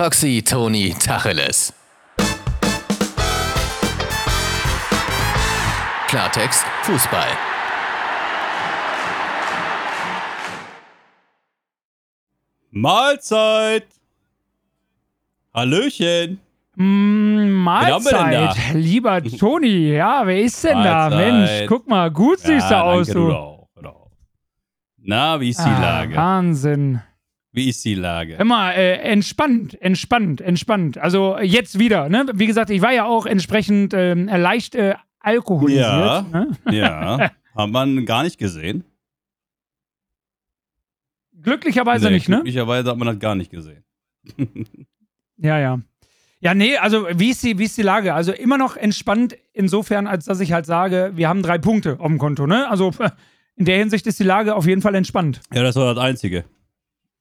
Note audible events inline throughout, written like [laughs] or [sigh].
Toxi Toni Tacheles. Klartext Fußball. Mahlzeit! Hallöchen! Mm, Mahlzeit, lieber Toni. Ja, wer ist denn da? Mahlzeit. Mensch, guck mal, gut siehst du Ja, aus, du. auch, auch. Na, wie ist die Ah, Lage? Wahnsinn. Wie ist die Lage? Immer äh, entspannt, entspannt, entspannt. Also jetzt wieder, ne? Wie gesagt, ich war ja auch entsprechend ähm, leicht äh, alkoholisiert. Ja. Ne? Ja, [laughs] hat man gar nicht gesehen. Glücklicherweise Nee, nicht, ne? Glücklicherweise hat man das gar nicht gesehen. [laughs] Ja, ja. Ja, nee, also wie ist, die, wie ist die Lage? Also immer noch entspannt insofern, als dass ich halt sage, wir haben drei Punkte auf dem Konto, ne? Also [laughs] in der Hinsicht ist die Lage auf jeden Fall entspannt. Ja, das war das Einzige.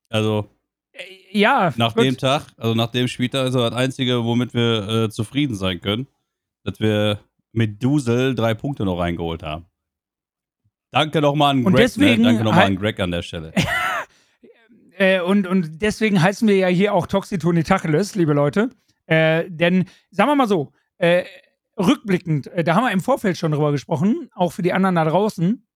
Also Äh, Ja, nach gut. dem Tag, also nach dem Spieltag ist das Einzige, womit wir äh, zufrieden sein können, dass wir mit Dusel drei Punkte noch reingeholt haben. Danke nochmal an Und Greg. deswegen ne? Danke nochmal an Greg an der Stelle. [laughs] Äh, und, und deswegen heißen wir ja hier auch Toxitoni Tacheles, liebe Leute. Äh, denn, sagen wir mal so, äh, rückblickend, äh, da haben wir im Vorfeld schon drüber gesprochen, auch für die anderen da draußen,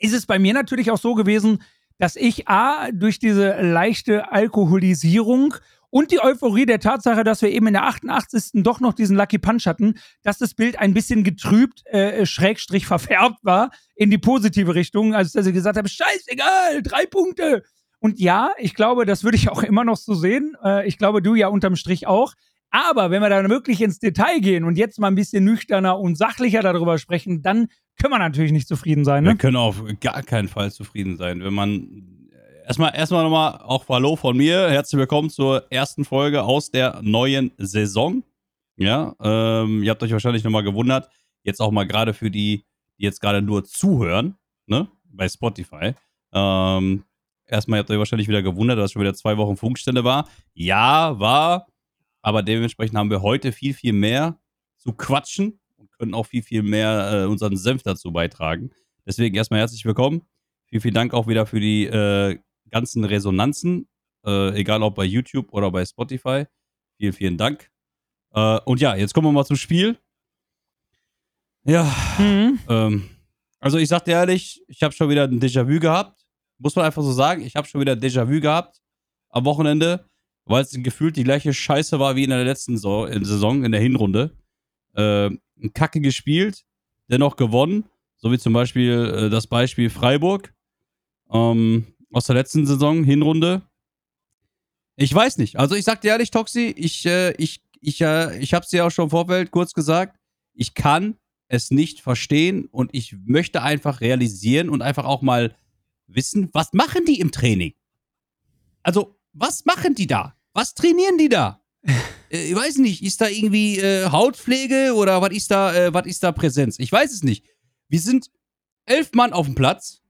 ist es bei mir natürlich auch so gewesen, dass ich A, durch diese leichte Alkoholisierung und die Euphorie der Tatsache, dass wir eben in der 88. doch noch diesen Lucky Punch hatten, dass das Bild ein bisschen getrübt, äh, schrägstrich [laughs] verfärbt war in die positive Richtung, als dass ich gesagt habe, scheißegal, drei Punkte. Und ja, ich glaube, das würde ich auch immer noch so sehen. Äh, ich glaube, du ja unterm Strich auch. Aber wenn wir dann wirklich ins Detail gehen und jetzt mal ein bisschen nüchterner und sachlicher darüber sprechen, dann können wir natürlich nicht zufrieden sein. Wir Ne? können auf gar keinen Fall zufrieden sein, wenn man erstmal erstmal nochmal auch Hallo von mir, herzlich willkommen zur ersten Folge aus der neuen Saison. Ja, ähm, ihr habt euch wahrscheinlich nochmal gewundert, jetzt auch mal gerade für die, die jetzt gerade nur zuhören, ne, bei Spotify. Ähm, erstmal habt euch wahrscheinlich wieder gewundert, dass schon wieder zwei Wochen Funkstelle war. Ja, war, aber dementsprechend haben wir heute viel, viel mehr zu quatschen und können auch viel, viel mehr äh, unseren Senf dazu beitragen. Deswegen erstmal herzlich willkommen. Vielen, vielen Dank auch wieder für die äh, ganzen Resonanzen, äh, egal ob bei YouTube oder bei Spotify. Vielen, vielen Dank. Äh, und ja, jetzt kommen wir mal zum Spiel. Ja, Mhm. ähm, also ich sag dir ehrlich, ich habe schon wieder ein Déjà-vu gehabt. Muss man einfach so sagen, ich habe schon wieder ein Déjà-vu gehabt am Wochenende, weil es gefühlt die gleiche Scheiße war wie in der letzten so in Saison, in der Hinrunde. Äh, Kacke gespielt, dennoch gewonnen. So wie zum Beispiel äh, das Beispiel Freiburg ähm, aus der letzten Saison, Hinrunde. Ich weiß nicht. Also ich sag dir ehrlich, Toxi, ich, äh, ich, ich, äh, ich hab's dir auch schon im Vorfeld kurz gesagt. Ich kann es nicht verstehen und ich möchte einfach realisieren und einfach auch mal wissen, was machen die im Training? Also, was machen die da? Was trainieren die da? [laughs] äh, ich weiß nicht, ist da irgendwie äh, Hautpflege oder was ist da, äh, was ist da Präsenz? Ich weiß es nicht. Wir sind elf Mann auf dem Platz.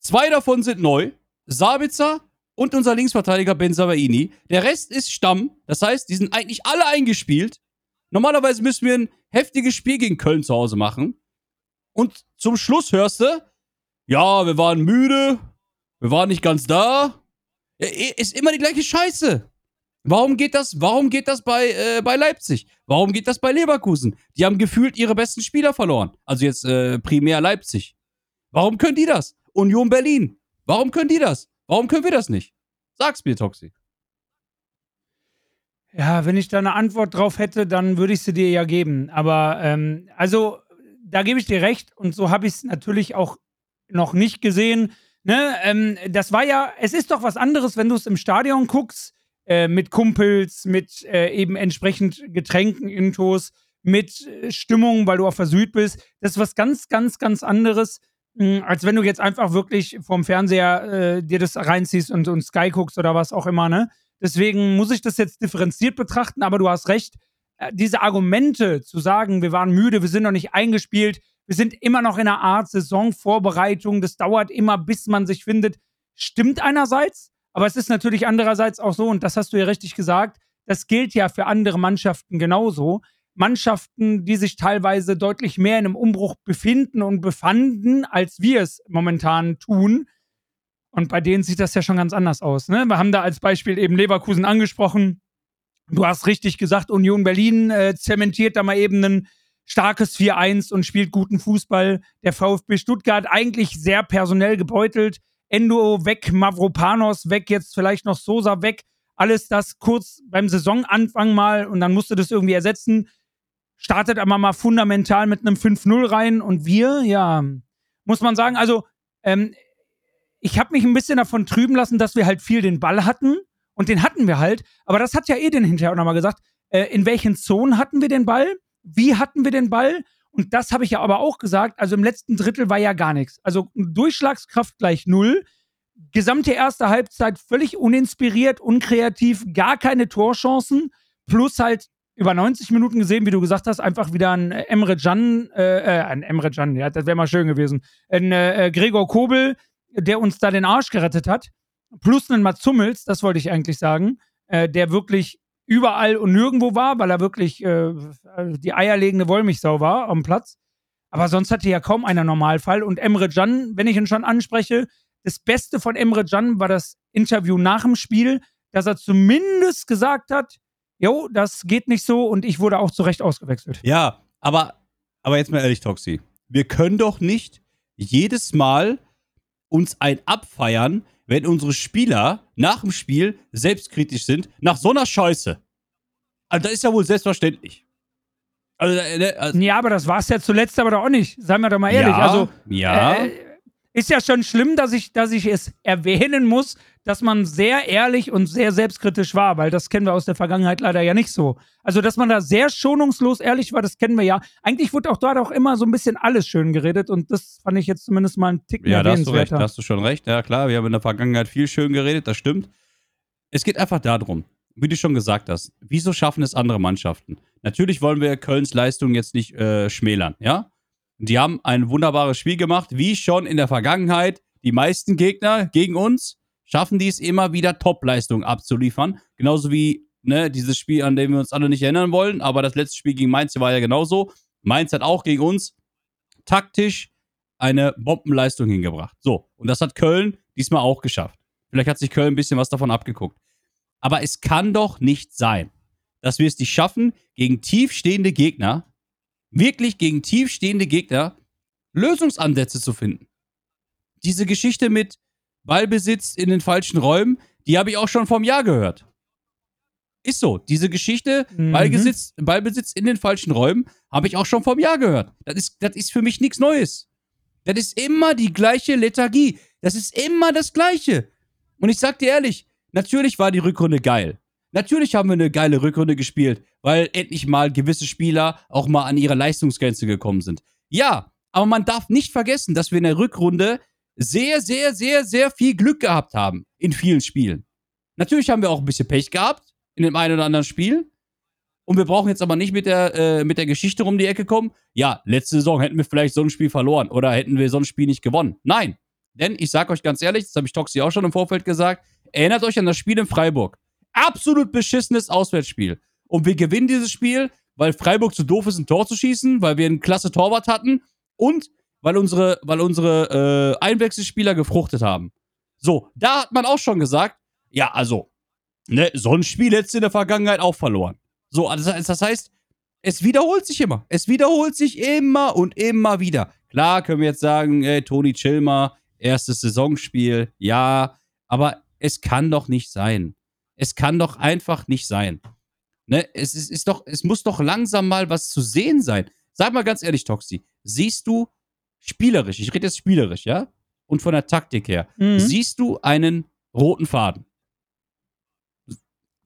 Zwei davon sind neu. Sabitzer und unser Linksverteidiger Ben Sabaini. Der Rest ist Stamm. Das heißt, die sind eigentlich alle eingespielt. Normalerweise müssen wir ein heftiges Spiel gegen Köln zu Hause machen. Und zum Schluss hörst du, ja, wir waren müde, wir waren nicht ganz da. Ist immer die gleiche Scheiße. Warum geht das, warum geht das bei, äh, bei Leipzig? Warum geht das bei Leverkusen? Die haben gefühlt ihre besten Spieler verloren. Also jetzt äh, primär Leipzig. Warum können die das? Union Berlin. Warum können die das? Warum können wir das nicht? Sag's mir, Toxi. Ja, wenn ich da eine Antwort drauf hätte, dann würde ich sie dir ja geben. Aber ähm, also, da gebe ich dir recht und so habe ich es natürlich auch noch nicht gesehen. Ne? Ähm, das war ja, es ist doch was anderes, wenn du es im Stadion guckst, äh, mit Kumpels, mit äh, eben entsprechend Getränken, Intos, mit äh, Stimmung, weil du auf der Süd bist. Das ist was ganz, ganz, ganz anderes, mh, als wenn du jetzt einfach wirklich vom Fernseher äh, dir das reinziehst und, und Sky guckst oder was auch immer, ne? Deswegen muss ich das jetzt differenziert betrachten, aber du hast recht. Äh, Diese Argumente zu sagen, wir waren müde, wir sind noch nicht eingespielt, wir sind immer noch in einer Art Saisonvorbereitung, das dauert immer, bis man sich findet, stimmt einerseits, aber es ist natürlich andererseits auch so, und das hast du ja richtig gesagt, das gilt ja für andere Mannschaften genauso. Mannschaften, die sich teilweise deutlich mehr in einem Umbruch befinden und befanden, als wir es momentan tun. Und bei denen sieht das ja schon ganz anders aus. Ne? Wir haben da als Beispiel eben Leverkusen angesprochen. Du hast richtig gesagt, Union Berlin äh, zementiert da mal eben ein starkes 4-1 und spielt guten Fußball. Der VfB Stuttgart eigentlich sehr personell gebeutelt. Endo weg, Mavropanos weg, jetzt vielleicht noch Sosa weg. Alles das kurz beim Saisonanfang mal und dann musste das irgendwie ersetzen. Startet aber mal fundamental mit einem 5-0 rein und wir, ja, muss man sagen, also ähm, ich habe mich ein bisschen davon trüben lassen, dass wir halt viel den Ball hatten und den hatten wir halt. Aber das hat ja eh den hinterher auch nochmal gesagt. Äh, in welchen Zonen hatten wir den Ball? Wie hatten wir den Ball? Und das habe ich ja aber auch gesagt. Also im letzten Drittel war ja gar nichts. Also Durchschlagskraft gleich null. Gesamte erste Halbzeit völlig uninspiriert, unkreativ, gar keine Torchancen. Plus halt über 90 Minuten gesehen, wie du gesagt hast, einfach wieder ein Emre Can, äh, äh, ein Emre Can, ja, das wäre mal schön gewesen. Ein äh, Gregor Kobel, der uns da den Arsch gerettet hat. Plus einen Mats Hummels, das wollte ich eigentlich sagen, äh, der wirklich überall und nirgendwo war, weil er wirklich äh, die eierlegende Wollmilchsau war am Platz. Aber sonst hatte ja kaum einer Normalfall. Und Emre Can, wenn ich ihn schon anspreche, das Beste von Emre Can war das Interview nach dem Spiel, dass er zumindest gesagt hat, jo, das geht nicht so und ich wurde auch zu Recht ausgewechselt. Ja, aber, aber jetzt mal ehrlich, Toxi. Wir können doch nicht jedes Mal uns ein abfeiern, wenn unsere Spieler nach dem Spiel selbstkritisch sind, nach so einer Scheiße. Also, das ist ja wohl selbstverständlich. Also, äh, also ja, aber das war es ja zuletzt aber doch auch nicht. Seien wir doch mal ehrlich. Ja, also, ja. Äh, ist ja schon schlimm, dass ich, dass ich es erwähnen muss, dass man sehr ehrlich und sehr selbstkritisch war, weil das kennen wir aus der Vergangenheit leider ja nicht so. Also, dass man da sehr schonungslos ehrlich war, das kennen wir ja. Eigentlich wurde auch dort auch immer so ein bisschen alles schön geredet und das fand ich jetzt zumindest mal ein Tick Ja, da hast du recht, da hast du schon recht. Ja, klar, wir haben in der Vergangenheit viel schön geredet, das stimmt. Es geht einfach darum, wie du schon gesagt hast, wieso schaffen es andere Mannschaften? Natürlich wollen wir Kölns Leistung jetzt nicht äh, schmälern, ja? Die haben ein wunderbares Spiel gemacht, wie schon in der Vergangenheit. Die meisten Gegner gegen uns schaffen die es immer wieder, Top-Leistungen abzuliefern. Genauso wie ne, dieses Spiel, an dem wir uns alle nicht erinnern wollen. Aber das letzte Spiel gegen Mainz war ja genauso. Mainz hat auch gegen uns taktisch eine Bombenleistung hingebracht. So, und das hat Köln diesmal auch geschafft. Vielleicht hat sich Köln ein bisschen was davon abgeguckt. Aber es kann doch nicht sein, dass wir es nicht schaffen, gegen tiefstehende Gegner wirklich gegen tiefstehende Gegner Lösungsansätze zu finden. Diese Geschichte mit Ballbesitz in den falschen Räumen, die habe ich auch schon vom Jahr gehört. Ist so. Diese Geschichte, mhm. Ballbesitz, Ballbesitz in den falschen Räumen, habe ich auch schon vom Jahr gehört. Das ist, das ist für mich nichts Neues. Das ist immer die gleiche Lethargie. Das ist immer das Gleiche. Und ich sag dir ehrlich, natürlich war die Rückrunde geil. Natürlich haben wir eine geile Rückrunde gespielt, weil endlich mal gewisse Spieler auch mal an ihre Leistungsgrenze gekommen sind. Ja, aber man darf nicht vergessen, dass wir in der Rückrunde sehr, sehr, sehr, sehr viel Glück gehabt haben in vielen Spielen. Natürlich haben wir auch ein bisschen Pech gehabt in dem einen oder anderen Spiel. Und wir brauchen jetzt aber nicht mit der, äh, mit der Geschichte rum die Ecke kommen. Ja, letzte Saison hätten wir vielleicht so ein Spiel verloren oder hätten wir so ein Spiel nicht gewonnen. Nein. Denn ich sag euch ganz ehrlich, das habe ich Toxi auch schon im Vorfeld gesagt, erinnert euch an das Spiel in Freiburg absolut beschissenes Auswärtsspiel. Und wir gewinnen dieses Spiel, weil Freiburg zu doof ist, ein Tor zu schießen, weil wir einen klasse Torwart hatten und weil unsere, weil unsere äh, Einwechselspieler gefruchtet haben. So, da hat man auch schon gesagt, ja, also, ne, so ein Spiel hättest du in der Vergangenheit auch verloren. So, also, das heißt, es wiederholt sich immer. Es wiederholt sich immer und immer wieder. Klar können wir jetzt sagen, ey, Toni Chilmer, erstes Saisonspiel, ja, aber es kann doch nicht sein. Es kann doch einfach nicht sein. Ne? Es, ist, ist doch, es muss doch langsam mal was zu sehen sein. Sag mal ganz ehrlich, Toxi, siehst du spielerisch, ich rede jetzt spielerisch, ja? Und von der Taktik her, mhm. siehst du einen roten Faden?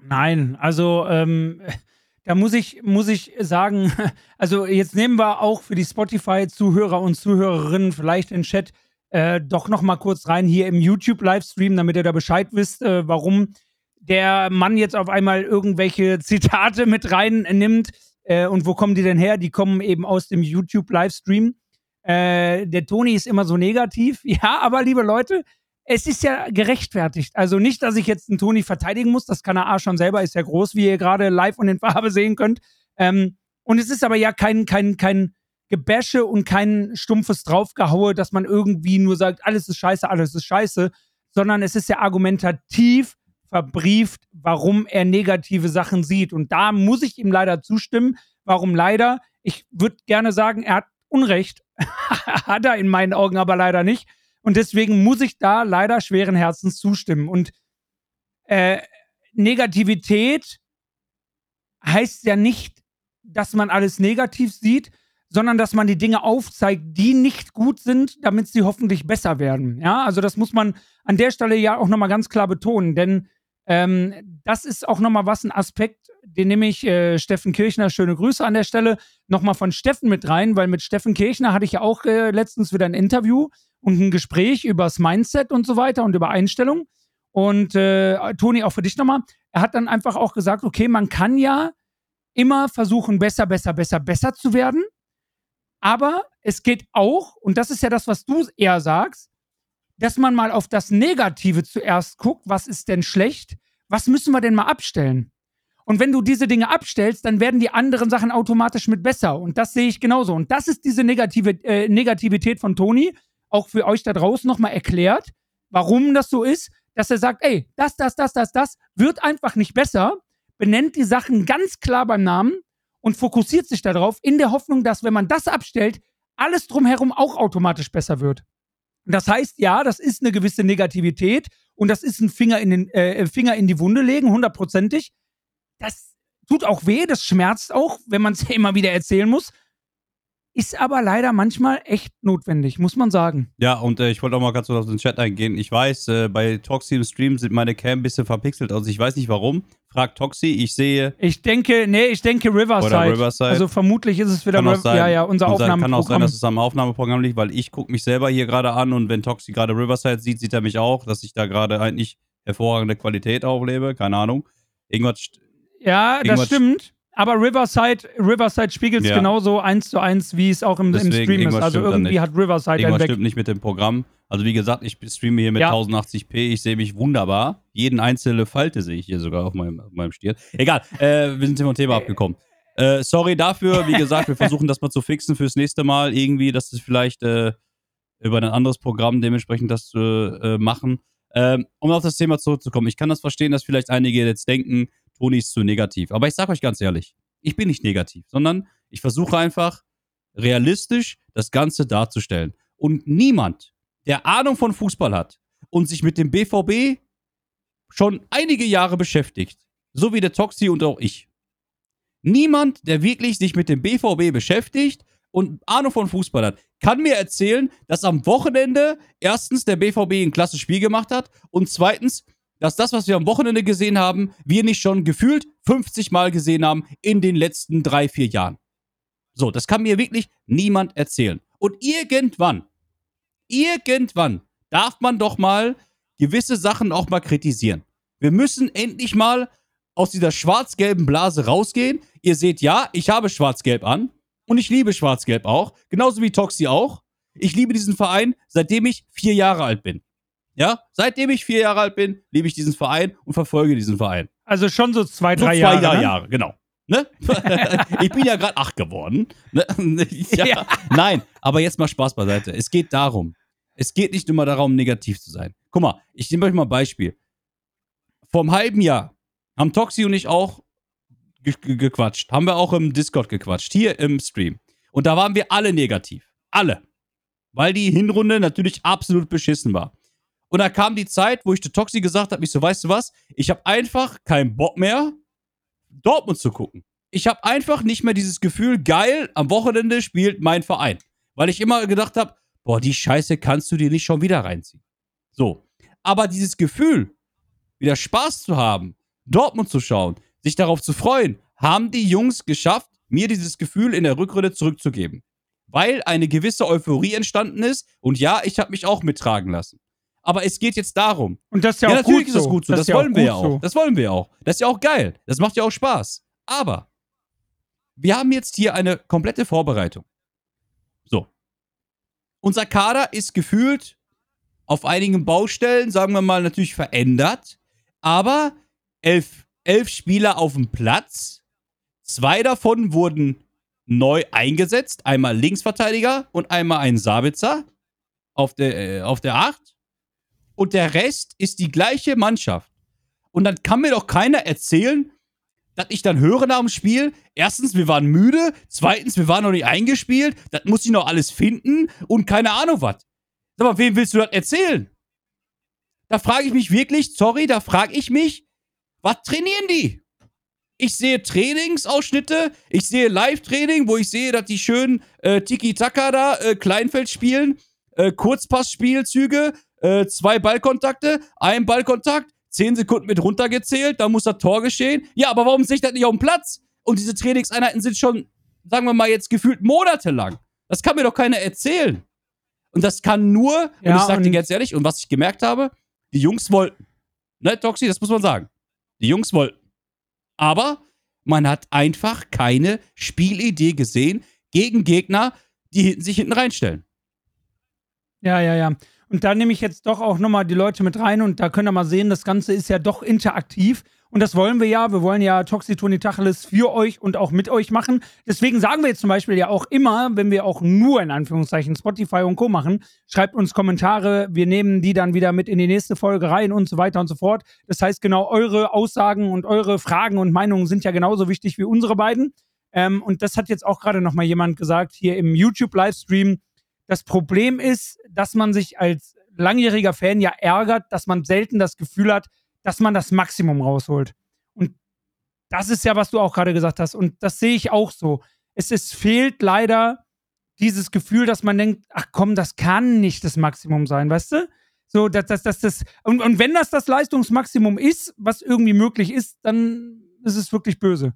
Nein, also ähm, [laughs] da muss ich, muss ich sagen, [laughs] also jetzt nehmen wir auch für die Spotify-Zuhörer und Zuhörerinnen vielleicht den Chat äh, doch noch mal kurz rein hier im YouTube-Livestream, damit ihr da Bescheid wisst, äh, warum der Mann jetzt auf einmal irgendwelche [laughs] Zitate mit reinnimmt. Äh, und wo kommen die denn her? Die kommen eben aus dem YouTube-Livestream. Äh, der Toni ist immer so negativ. [laughs] Ja, aber liebe Leute, es ist ja gerechtfertigt. Also nicht, dass ich jetzt einen Toni verteidigen muss. Das kann er A schon selber, ist ja groß, wie ihr gerade live und in Farbe sehen könnt. Ähm, und es ist aber ja kein, kein, kein Gebäsche und kein stumpfes Draufgehaue, dass man irgendwie nur sagt, alles ist scheiße, alles ist scheiße, sondern es ist ja argumentativ verbrieft, warum er negative Sachen sieht. Und da muss ich ihm leider zustimmen. Warum leider? Ich würde gerne sagen, er hat Unrecht. [laughs] hat er in meinen Augen aber leider nicht. Und deswegen muss ich da leider schweren Herzens zustimmen. Und äh, Negativität heißt ja nicht, dass man alles negativ sieht, sondern dass man die Dinge aufzeigt, die nicht gut sind, damit sie hoffentlich besser werden. Ja, also das muss man an der Stelle ja auch nochmal ganz klar betonen, denn ähm, das ist auch nochmal was, ein Aspekt, den nehme ich äh, Steffen Kirchner, schöne Grüße an der Stelle, nochmal von Steffen mit rein, weil mit Steffen Kirchner hatte ich ja auch äh, letztens wieder ein Interview und ein Gespräch über das Mindset und so weiter und über Einstellung. Und äh, Toni, auch für dich nochmal, er hat dann einfach auch gesagt, okay, man kann ja immer versuchen, besser, besser, besser, besser zu werden. Aber es geht auch, und das ist ja das, was du eher sagst, dass man mal auf das Negative zuerst guckt, was ist denn schlecht, was müssen wir denn mal abstellen? Und wenn du diese Dinge abstellst, dann werden die anderen Sachen automatisch mit besser. Und das sehe ich genauso. Und das ist diese negative, äh, Negativität von Toni, auch für euch da draußen nochmal erklärt, warum das so ist, dass er sagt, ey, das, das, das, das, das wird einfach nicht besser, benennt die Sachen ganz klar beim Namen und fokussiert sich darauf, in der Hoffnung, dass, wenn man das abstellt, alles drumherum auch automatisch besser wird. Das heißt, ja, das ist eine gewisse Negativität und das ist ein Finger in, den, äh, Finger in die Wunde legen, hundertprozentig. Das tut auch weh, das schmerzt auch, wenn man es [laughs] immer wieder erzählen muss. Ist aber leider manchmal echt notwendig, muss man sagen. Ja, und äh, ich wollte auch mal ganz kurz auf den Chat eingehen. Ich weiß, äh, bei im Stream sind meine Cam ein bisschen verpixelt aus. Ich weiß nicht warum. Fragt Toxi, ich sehe. Ich denke, nee, ich denke Riverside. Oder Riverside. Also vermutlich ist es wieder sein. ja, ja, unser Aufnahmeprogramm. Kann auch sein, dass es am Aufnahmeprogramm liegt, weil ich gucke mich selber hier gerade an und wenn Toxi gerade Riverside sieht, sieht er mich auch, dass ich da gerade eigentlich hervorragende Qualität auflebe. Keine Ahnung. Irgendwas. ja, das irgendwas- stimmt. Aber Riverside, Riverside spiegelt es Ja. genauso eins zu eins, wie es auch im, im Deswegen, Stream ist. Also irgendwie hat Riverside Irgendwas stimmt nicht mit dem Programm. Also wie gesagt, ich streame hier mit Ja. 1080p. Ich sehe mich wunderbar. Jeden einzelne Falte sehe ich hier sogar auf meinem, auf meinem Stirn. Egal, äh, wir sind vom Thema abgekommen. Äh, sorry dafür. Wie gesagt, wir [laughs] versuchen das mal zu fixen fürs nächste Mal. Irgendwie, dass es vielleicht äh, über ein anderes Programm dementsprechend das zu äh, machen. Ähm, um auf das Thema zurückzukommen. Ich kann das verstehen, dass vielleicht einige jetzt denken, Toni ist zu negativ. Aber ich sage euch ganz ehrlich, ich bin nicht negativ, sondern ich versuche einfach realistisch das Ganze darzustellen. Und niemand, der Ahnung von Fußball hat und sich mit dem BVB schon einige Jahre beschäftigt, so wie der Toxi und auch ich, niemand, der wirklich sich mit dem BVB beschäftigt und Ahnung von Fußball hat, kann mir erzählen, dass am Wochenende erstens der BVB ein klasse Spiel gemacht hat und zweitens, dass das, was wir am Wochenende gesehen haben, wir nicht schon gefühlt 50 Mal gesehen haben in den letzten drei, vier Jahren. So, das kann mir wirklich niemand erzählen. Und irgendwann, irgendwann darf man doch mal gewisse Sachen auch mal kritisieren. Wir müssen endlich mal aus dieser schwarz-gelben Blase rausgehen. Ihr seht, ja, ich habe schwarz-gelb an und ich liebe schwarz-gelb auch, genauso wie Toxi auch. Ich liebe diesen Verein, seitdem ich vier Jahre alt bin. Ja, seitdem ich vier Jahre alt bin, liebe ich diesen Verein und verfolge diesen Verein. Also schon so zwei, So drei zwei Jahre. Jahre, ne? Jahre genau. Ne? [laughs] ich bin ja gerade acht geworden. Ne? [laughs] ja. Ja. Nein, aber jetzt mal Spaß beiseite. Es geht darum. Es geht nicht immer darum, negativ zu sein. Guck mal, ich nehme euch mal ein Beispiel. Vor einem halben Jahr haben Toxi und ich auch ge ge gequatscht. Haben wir auch im Discord gequatscht. Hier im Stream. Und da waren wir alle negativ. Alle. Weil die Hinrunde natürlich absolut beschissen war. Und da kam die Zeit, wo ich zu Toxi gesagt habe, ich so, weißt du was? Ich habe einfach keinen Bock mehr, Dortmund zu gucken. Ich habe einfach nicht mehr dieses Gefühl, geil, am Wochenende spielt mein Verein. Weil ich immer gedacht habe, boah, die Scheiße kannst du dir nicht schon wieder reinziehen. So. Aber dieses Gefühl, wieder Spaß zu haben, Dortmund zu schauen, sich darauf zu freuen, haben die Jungs geschafft, mir dieses Gefühl in der Rückrunde zurückzugeben. Weil eine gewisse Euphorie entstanden ist und ja, ich habe mich auch mittragen lassen. Aber es geht jetzt darum, Und das ist ja, ja, auch natürlich gut ist das so. gut so. Das, ist ja wollen wir ja auch. so. Das wollen wir ja auch. Das ist ja auch geil. Das macht ja auch Spaß. Aber wir haben jetzt hier eine komplette Vorbereitung. So. Unser Kader ist gefühlt auf einigen Baustellen, sagen wir mal, natürlich verändert. Aber elf, elf Spieler auf dem Platz. Zwei davon wurden neu eingesetzt. Einmal Linksverteidiger und einmal ein Sabitzer auf der, äh, auf der 8 und der Rest ist die gleiche Mannschaft. Und dann kann mir doch keiner erzählen, dass ich dann höre nach dem Spiel, erstens, wir waren müde, zweitens, wir waren noch nicht eingespielt, das muss ich noch alles finden und keine Ahnung was. Sag mal, wem willst du das erzählen? Da frage ich mich wirklich, sorry, da frage ich mich, was trainieren die? Ich sehe Trainingsausschnitte, ich sehe Live-Training, wo ich sehe, dass die schön äh, Tiki-Taka da, äh, Kleinfeld spielen, äh, Kurzpassspielzüge, äh, zwei Ballkontakte, ein Ballkontakt, zehn Sekunden mit runtergezählt, da muss das Tor geschehen. Ja, aber warum sehe ich das nicht auf dem Platz? Und diese Trainingseinheiten sind schon, sagen wir mal, jetzt gefühlt monatelang. Das kann mir doch keiner erzählen. Und das kann nur, Ja, und ich sag dir ganz ehrlich, und was ich gemerkt habe, die Jungs wollten. Ne, Toxi, das muss man sagen. Die Jungs wollten. Aber man hat einfach keine Spielidee gesehen gegen Gegner, die sich hinten reinstellen. Ja, ja, ja. Und da nehme ich jetzt doch auch nochmal die Leute mit rein und da könnt ihr mal sehen, das Ganze ist ja doch interaktiv. Und das wollen wir ja. Wir wollen ja Toxitoni Tacheles für euch und auch mit euch machen. Deswegen sagen wir jetzt zum Beispiel ja auch immer, wenn wir auch nur in Anführungszeichen Spotify und Co. machen, schreibt uns Kommentare. Wir nehmen die dann wieder mit in die nächste Folge rein und so weiter und so fort. Das heißt, genau eure Aussagen und eure Fragen und Meinungen sind ja genauso wichtig wie unsere beiden. Ähm, und das hat jetzt auch gerade nochmal jemand gesagt hier im YouTube-Livestream. Das Problem ist, dass man sich als langjähriger Fan ja ärgert, dass man selten das Gefühl hat, dass man das Maximum rausholt. Und das ist ja, was du auch gerade gesagt hast. Und das sehe ich auch so. Es, es fehlt leider dieses Gefühl, dass man denkt, ach komm, das kann nicht das Maximum sein, weißt du? So, dass das, das, das, und, und wenn das das Leistungsmaximum ist, was irgendwie möglich ist, dann ist es wirklich böse.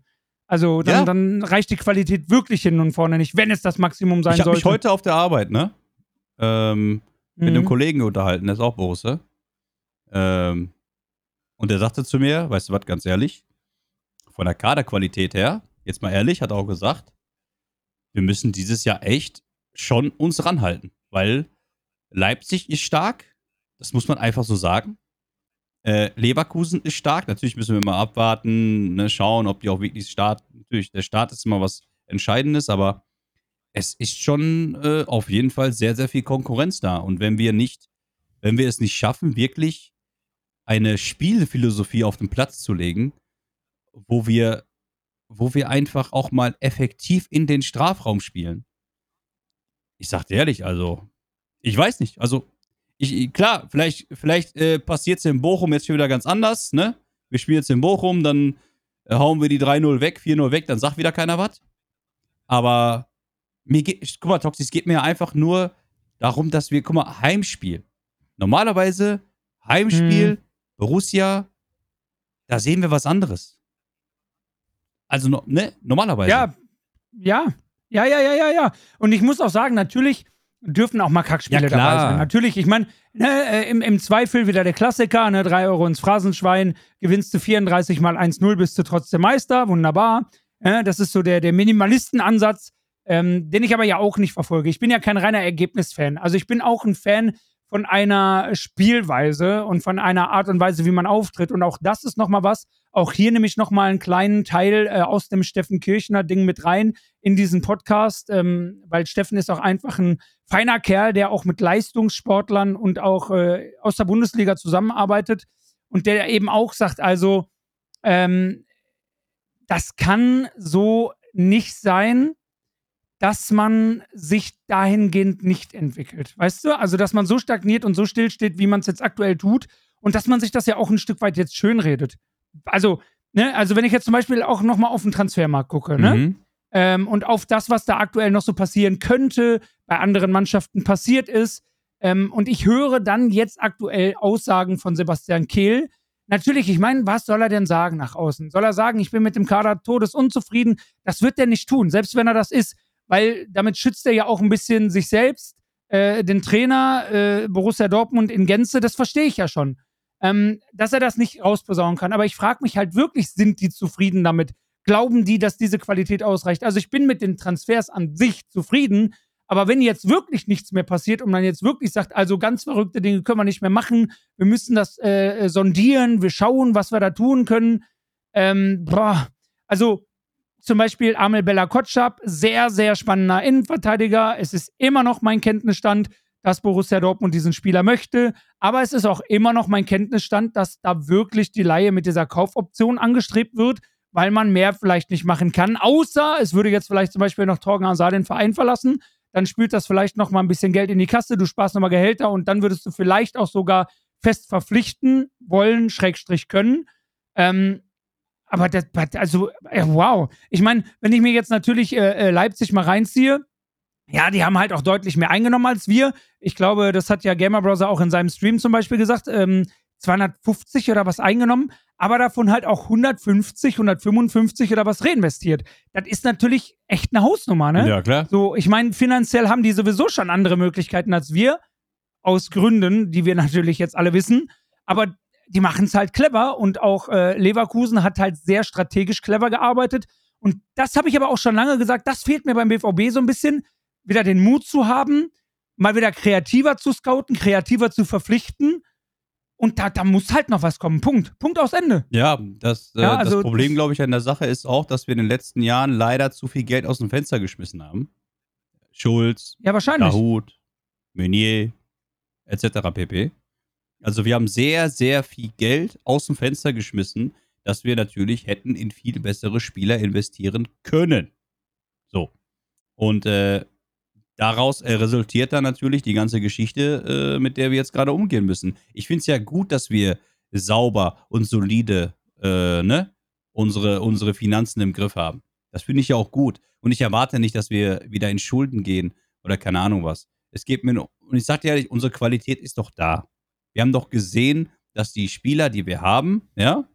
Also dann, Ja. dann reicht die Qualität wirklich hin und vorne nicht, wenn es das Maximum sein ich habe sollte. mich heute auf der Arbeit, ne? Ähm, mit einem Mhm. Kollegen unterhalten, der ist auch Borusse. Ähm, und der sagte zu mir, weißt du was, ganz ehrlich, von der Kaderqualität her, jetzt mal ehrlich, hat er auch gesagt, wir müssen dieses Jahr echt schon uns ranhalten, weil Leipzig ist stark, das muss man einfach so sagen. Äh, Leverkusen ist stark, natürlich müssen wir mal abwarten, ne, schauen, ob die auch wirklich starten. Natürlich, der Start ist immer was Entscheidendes, aber es ist schon äh, auf jeden Fall sehr, sehr viel Konkurrenz da. Und wenn wir nicht, wenn wir es nicht schaffen, wirklich eine Spielphilosophie auf den Platz zu legen, wo wir, wo wir einfach auch mal effektiv in den Strafraum spielen. Ich sag dir ehrlich, also, ich weiß nicht. Also, ich, klar, vielleicht, vielleicht äh, passiert es in Bochum jetzt schon wieder ganz anders, ne? Wir spielen jetzt in Bochum, dann äh, hauen wir die 3-0 weg, 4-0 weg, dann sagt wieder keiner was. Aber mir geht, guck mal, Toxi, es geht mir einfach nur darum, dass wir, guck mal, Heimspiel. Normalerweise Heimspiel, Borussia, da sehen wir was anderes. Also, ne, normalerweise. Ja, ja, ja, ja, ja, ja, ja. Und ich muss auch sagen, natürlich dürfen auch mal Kackspiele Ja, dabei sein. Natürlich, ich meine, ne, äh, im, im Zweifel wieder der Klassiker, ne, 3 Euro ins Phrasenschwein, gewinnst du 34 mal 1-0, bist du trotzdem Meister, wunderbar. Äh, das ist so der, der Minimalistenansatz, ähm, den ich aber ja auch nicht verfolge. Ich bin ja kein reiner Ergebnisfan. Also ich bin auch ein Fan von einer Spielweise und von einer Art und Weise, wie man auftritt. Und auch das ist nochmal was. Auch hier nehme ich nochmal einen kleinen Teil äh, aus dem Steffen Kirchner Ding mit rein in diesen Podcast, ähm, weil Steffen ist auch einfach ein feiner Kerl, der auch mit Leistungssportlern und auch äh, aus der Bundesliga zusammenarbeitet und der eben auch sagt, also ähm, das kann so nicht sein, dass man sich dahingehend nicht entwickelt. Weißt du? Also, dass man so stagniert und so stillsteht, wie man es jetzt aktuell tut und dass man sich das ja auch ein Stück weit jetzt schönredet. Also, ne, also wenn ich jetzt zum Beispiel auch nochmal auf den Transfermarkt gucke, ne? Mhm. ähm, und auf das, was da aktuell noch so passieren könnte, bei anderen Mannschaften passiert ist. Ähm, und ich höre dann jetzt aktuell Aussagen von Sebastian Kehl. Natürlich, ich meine, was soll er denn sagen nach außen? Soll er sagen, ich bin mit dem Kader todesunzufrieden? Das wird er nicht tun, selbst wenn er das ist, weil damit schützt er ja auch ein bisschen sich selbst, äh, den Trainer, äh, Borussia Dortmund in Gänze, das verstehe ich ja schon. Ähm, dass er das nicht rausposaunen kann. Aber ich frage mich halt wirklich, sind die zufrieden damit? Glauben die, dass diese Qualität ausreicht? Also ich bin mit den Transfers an sich zufrieden, aber wenn jetzt wirklich nichts mehr passiert und man jetzt wirklich sagt, also ganz verrückte Dinge können wir nicht mehr machen, wir müssen das äh, äh, sondieren, wir schauen, was wir da tun können. Ähm, boah, also zum Beispiel Amel Bella Kotschap, sehr, sehr spannender Innenverteidiger. Es ist immer noch mein Kenntnisstand, dass Borussia Dortmund diesen Spieler möchte. Aber es ist auch immer noch mein Kenntnisstand, dass da wirklich die Laie mit dieser Kaufoption angestrebt wird, weil man mehr vielleicht nicht machen kann. Außer es würde jetzt vielleicht zum Beispiel noch Torgen Hazard den Verein verlassen. Dann spült das vielleicht noch mal ein bisschen Geld in die Kasse, du sparst noch mal Gehälter und dann würdest du vielleicht auch sogar fest verpflichten wollen, Schrägstrich können. Ähm, aber das, also, äh, wow. Ich meine, wenn ich mir jetzt natürlich äh, äh, Leipzig mal reinziehe, ja, die haben halt auch deutlich mehr eingenommen als wir. Ich glaube, das hat ja Gamer Browser auch in seinem Stream zum Beispiel gesagt. Ähm, 250 oder was eingenommen, aber davon halt auch 150, 155 oder was reinvestiert. Das ist natürlich echt eine Hausnummer, ne? Ja, klar. So, ich meine, finanziell haben die sowieso schon andere Möglichkeiten als wir, aus Gründen, die wir [laughs] natürlich jetzt alle wissen. Aber die machen es halt clever und auch äh, Leverkusen hat halt sehr strategisch clever gearbeitet. Und das habe ich aber auch schon lange gesagt, das fehlt mir beim BVB so ein bisschen, wieder den Mut zu haben, mal wieder kreativer zu scouten, kreativer zu verpflichten. Und da, da muss halt noch was kommen. Punkt. Punkt aus Ende. Ja, das, äh, Ja, also das Problem, glaube ich, an der Sache ist auch, dass wir in den letzten Jahren leider zu viel Geld aus dem Fenster geschmissen haben. Schulz, Ja, wahrscheinlich. Dahut, Meunier, etc. pp. Also wir haben sehr, sehr viel Geld aus dem Fenster geschmissen, dass wir natürlich hätten in viel bessere Spieler investieren können. So. Und äh, daraus äh, resultiert dann natürlich die ganze Geschichte, äh, mit der wir jetzt gerade umgehen müssen. Ich finde es ja gut, dass wir sauber und solide äh, ne, unsere, unsere Finanzen im Griff haben. Das finde ich ja auch gut. Und ich erwarte nicht, dass wir wieder in Schulden gehen oder keine Ahnung was. Es geht mir nur, und ich sage dir ehrlich, unsere Qualität ist doch da. Wir haben doch gesehen, dass die Spieler, die wir haben, ja,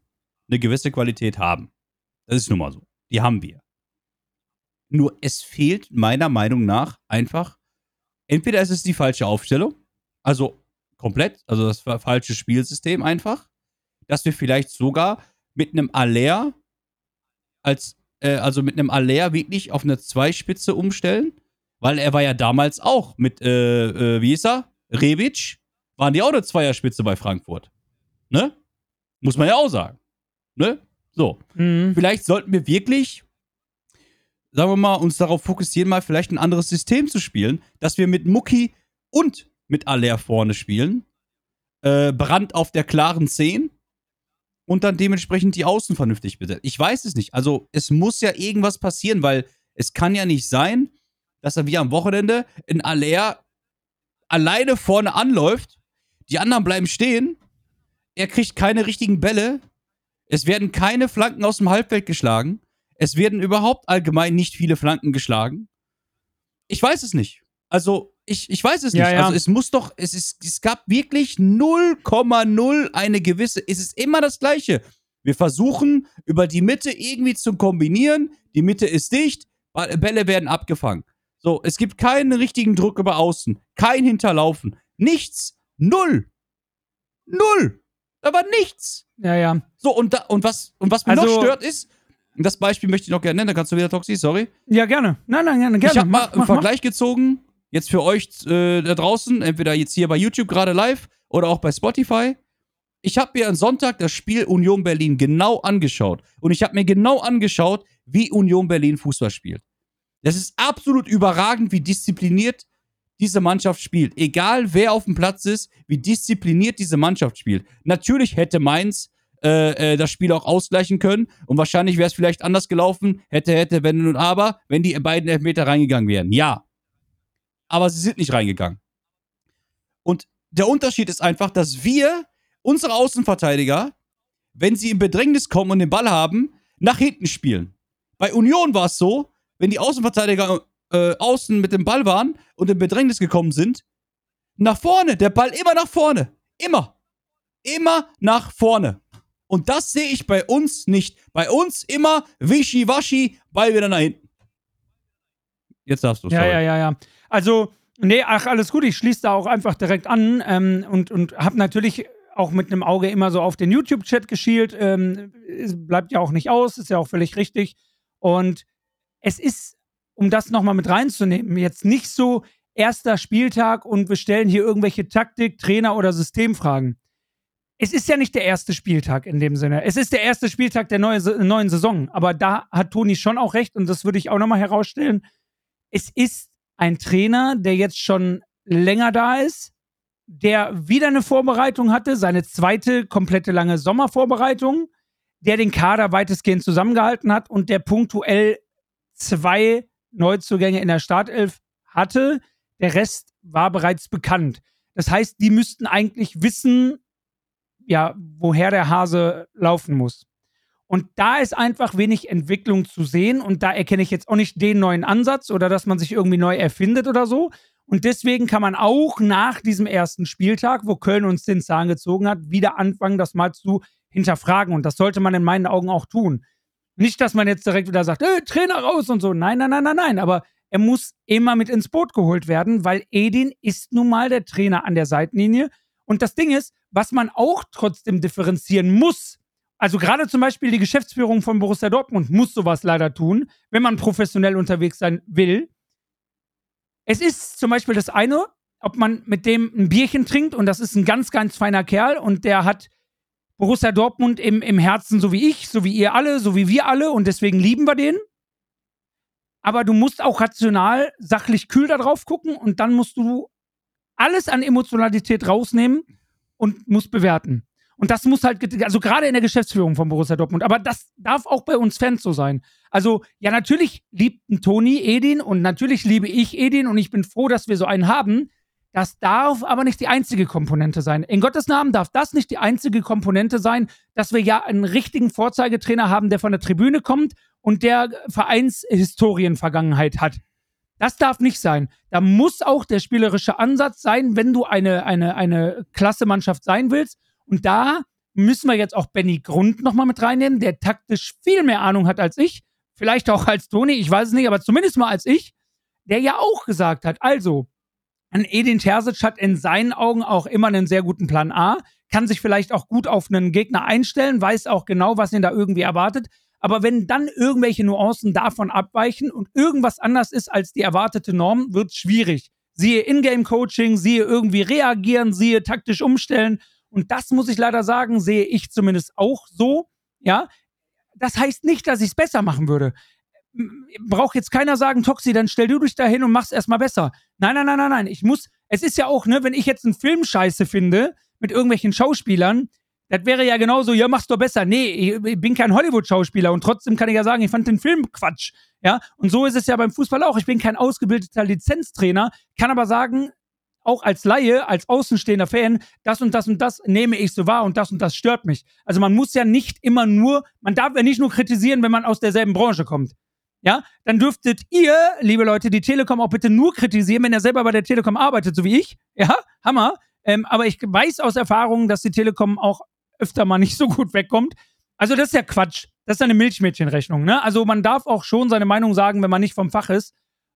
eine gewisse Qualität haben. Das ist nun mal so. Die haben wir. Nur es fehlt meiner Meinung nach einfach, entweder ist es die falsche Aufstellung, also komplett, also das fa- falsche Spielsystem einfach, dass wir vielleicht sogar mit einem Aller als, äh, also mit einem Aller wirklich auf eine Zweispitze umstellen, weil er war ja damals auch mit, äh, äh, wie ist er? Rebic, waren die auch eine Zweierspitze bei Frankfurt. Ne? Muss man ja auch sagen. Ne? So. Mhm. Vielleicht sollten wir wirklich, sagen wir mal, uns darauf fokussieren, mal vielleicht ein anderes System zu spielen, dass wir mit Mucki und mit Aller vorne spielen. Äh, Brand auf der klaren 10 und dann dementsprechend die Außen vernünftig besetzt. Ich weiß es nicht. Also, es muss ja irgendwas passieren, weil es kann ja nicht sein, dass er wie am Wochenende in Aller alleine vorne anläuft, die anderen bleiben stehen, er kriegt keine richtigen Bälle, es werden keine Flanken aus dem Halbfeld geschlagen. Es werden überhaupt allgemein nicht viele Flanken geschlagen. Ich weiß es nicht. Also, ich, ich weiß es Ja, nicht. ja. Also, es muss doch, es, ist, es gab wirklich 0,0 eine gewisse, es ist immer das Gleiche. Wir versuchen über die Mitte irgendwie zu kombinieren. Die Mitte ist dicht, Bälle werden abgefangen. So, es gibt keinen richtigen Druck über außen, kein Hinterlaufen, nichts, null. Null. Da war nichts. Ja, ja. So, und, da, und, was, und was mir Also- noch stört ist, und das Beispiel möchte ich noch gerne nennen, da kannst du wieder, Toxi, sorry. Ja, gerne. Nein, nein, gerne. gerne. Ich habe mal Mach, einen mach, mach. Vergleich gezogen, jetzt für euch äh, da draußen, entweder jetzt hier bei YouTube gerade live oder auch bei Spotify. Ich habe mir am Sonntag das Spiel Union Berlin genau angeschaut. Und ich habe mir genau angeschaut, wie Union Berlin Fußball spielt. Das ist absolut überragend, wie diszipliniert diese Mannschaft spielt. Egal wer auf dem Platz ist, wie diszipliniert diese Mannschaft spielt. Natürlich hätte Mainz äh, äh, das Spiel auch ausgleichen können und wahrscheinlich wäre es vielleicht anders gelaufen, hätte, hätte, wenn und aber, wenn die beiden Elfmeter reingegangen wären. Ja. Aber sie sind nicht reingegangen. Und der Unterschied ist einfach, dass wir, unsere Außenverteidiger, wenn sie in Bedrängnis kommen und den Ball haben, nach hinten spielen. Bei Union war es so, wenn die Außenverteidiger äh, außen mit dem Ball waren und in Bedrängnis gekommen sind, nach vorne, der Ball immer nach vorne. Immer. Immer nach vorne. Und das sehe ich bei uns nicht. Bei uns immer wischiwaschi, Ball wieder nach hinten. Jetzt darfst du, Ja, ja, ja, ja. Also, nee, ach, alles gut. Ich schließe da auch einfach direkt an ähm, und, und habe natürlich auch mit einem Auge immer so auf den YouTube-Chat geschielt. Ähm, es bleibt ja auch nicht aus, ist ja auch völlig richtig. Und es ist, um das nochmal mit reinzunehmen, jetzt nicht so erster Spieltag und wir stellen hier irgendwelche Taktik, Trainer oder Systemfragen. Es ist ja nicht der erste Spieltag in dem Sinne. Es ist der erste Spieltag der neue, neuen Saison. Aber da hat Toni schon auch recht und das würde ich auch nochmal herausstellen. Es ist ein Trainer, der jetzt schon länger da ist, der wieder eine Vorbereitung hatte, seine zweite komplette lange Sommervorbereitung, der den Kader weitestgehend zusammengehalten hat und der punktuell zwei Neuzugänge in der Startelf hatte. Der Rest war bereits bekannt. Das heißt, die müssten eigentlich wissen, ja, woher der Hase laufen muss. Und da ist einfach wenig Entwicklung zu sehen und da erkenne ich jetzt auch nicht den neuen Ansatz oder dass man sich irgendwie neu erfindet oder so. Und deswegen kann man auch nach diesem ersten Spieltag, wo Köln uns den Zahn gezogen hat, wieder anfangen, das mal zu hinterfragen. Und das sollte man in meinen Augen auch tun. Nicht, dass man jetzt direkt wieder sagt, äh, Trainer raus und so. Nein, nein, nein, nein, nein. Aber er muss immer mit ins Boot geholt werden, weil Edin ist nun mal der Trainer an der Seitenlinie. Und das Ding ist, was man auch trotzdem differenzieren muss, also gerade zum Beispiel die Geschäftsführung von Borussia Dortmund muss sowas leider tun, wenn man professionell unterwegs sein will. Es ist zum Beispiel das eine, ob man mit dem ein Bierchen trinkt und das ist ein ganz, ganz feiner Kerl und der hat Borussia Dortmund im, im Herzen, so wie ich, so wie ihr alle, so wie wir alle und deswegen lieben wir den. Aber du musst auch rational, sachlich kühl da drauf gucken und dann musst du alles an Emotionalität rausnehmen und musst bewerten. Und das muss halt, also gerade in der Geschäftsführung von Borussia Dortmund, aber das darf auch bei uns Fans so sein. Also, ja, natürlich liebt ein Toni Edin und natürlich liebe ich Edin und ich bin froh, dass wir so einen haben. Das darf aber nicht die einzige Komponente sein. In Gottes Namen darf das nicht die einzige Komponente sein, dass wir ja einen richtigen Vorzeigetrainer haben, der von der Tribüne kommt und der Vereinshistorienvergangenheit hat. Das darf nicht sein. Da muss auch der spielerische Ansatz sein, wenn du eine, eine, eine Klasse-Mannschaft sein willst. Und da müssen wir jetzt auch Benny Grund nochmal mit reinnehmen, der taktisch viel mehr Ahnung hat als ich. Vielleicht auch als Toni, ich weiß es nicht, aber zumindest mal als ich. Der ja auch gesagt hat, also, ein Edin Terzic hat in seinen Augen auch immer einen sehr guten Plan A, kann sich vielleicht auch gut auf einen Gegner einstellen, weiß auch genau, was ihn da irgendwie erwartet. Aber wenn dann irgendwelche Nuancen davon abweichen und irgendwas anders ist als die erwartete Norm, wird es schwierig. Siehe Ingame-Coaching, siehe irgendwie reagieren, siehe taktisch umstellen. Und das muss ich leider sagen, sehe ich zumindest auch so. Ja, das heißt nicht, dass ich es besser machen würde. Braucht jetzt keiner sagen, Toxi, dann stell du dich da hin und mach's erstmal besser. Nein, nein, nein, nein, nein. Ich muss, es ist ja auch, ne, wenn ich jetzt einen Film scheiße finde mit irgendwelchen Schauspielern, das wäre ja genauso, ja, mach's doch besser. Nee, ich bin kein Hollywood-Schauspieler und trotzdem kann ich ja sagen, ich fand den Film Quatsch. Ja, und so ist es ja beim Fußball auch. Ich bin kein ausgebildeter Lizenztrainer, kann aber sagen, auch als Laie, als außenstehender Fan, das und das und das nehme ich so wahr und das und das stört mich. Also man muss ja nicht immer nur, man darf ja nicht nur kritisieren, wenn man aus derselben Branche kommt. Ja, dann dürftet ihr, liebe Leute, die Telekom auch bitte nur kritisieren, wenn ihr selber bei der Telekom arbeitet, so wie ich. Ja, Hammer. Ähm, aber ich weiß aus Erfahrung, dass die Telekom auch öfter mal nicht so gut wegkommt. Also das ist ja Quatsch. Das ist eine Milchmädchenrechnung. Ne? Also man darf auch schon seine Meinung sagen, wenn man nicht vom Fach ist.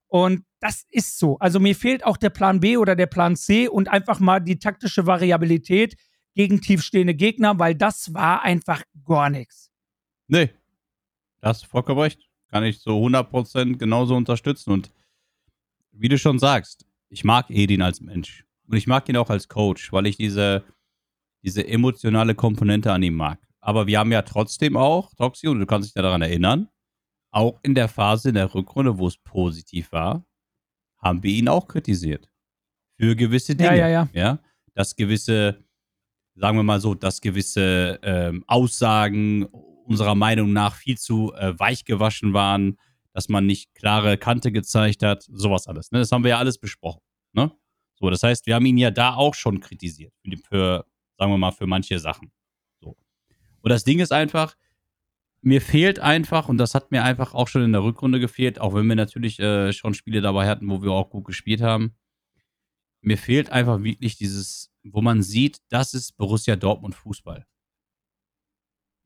Und das ist so. Also mir fehlt auch der Plan B oder der Plan C und einfach mal die taktische Variabilität gegen tiefstehende Gegner, weil das war einfach gar nichts. Nee, da hast du vollkommen recht. Kann ich so 100% genauso unterstützen. Und wie du schon sagst, ich mag Edin als Mensch. Und ich mag ihn auch als Coach, weil ich diese, diese emotionale Komponente an ihm mag. Aber wir haben ja trotzdem auch, Toxi, und du kannst dich daran erinnern, auch in der Phase in der Rückrunde, wo es positiv war, haben wir ihn auch kritisiert. Für gewisse Dinge. Ja, ja, ja. ja? Dass gewisse, sagen wir mal so, dass gewisse ähm, Aussagen unserer Meinung nach viel zu äh, weich gewaschen waren, dass man nicht klare Kante gezeigt hat, sowas alles. Ne? Das haben wir ja alles besprochen. Ne? So, das heißt, wir haben ihn ja da auch schon kritisiert. Für, für sagen wir mal, für manche Sachen. So. Und das Ding ist einfach, mir fehlt einfach, und das hat mir einfach auch schon in der Rückrunde gefehlt, auch wenn wir natürlich äh, schon Spiele dabei hatten, wo wir auch gut gespielt haben. Mir fehlt einfach wirklich dieses, wo man sieht, das ist Borussia Dortmund Fußball.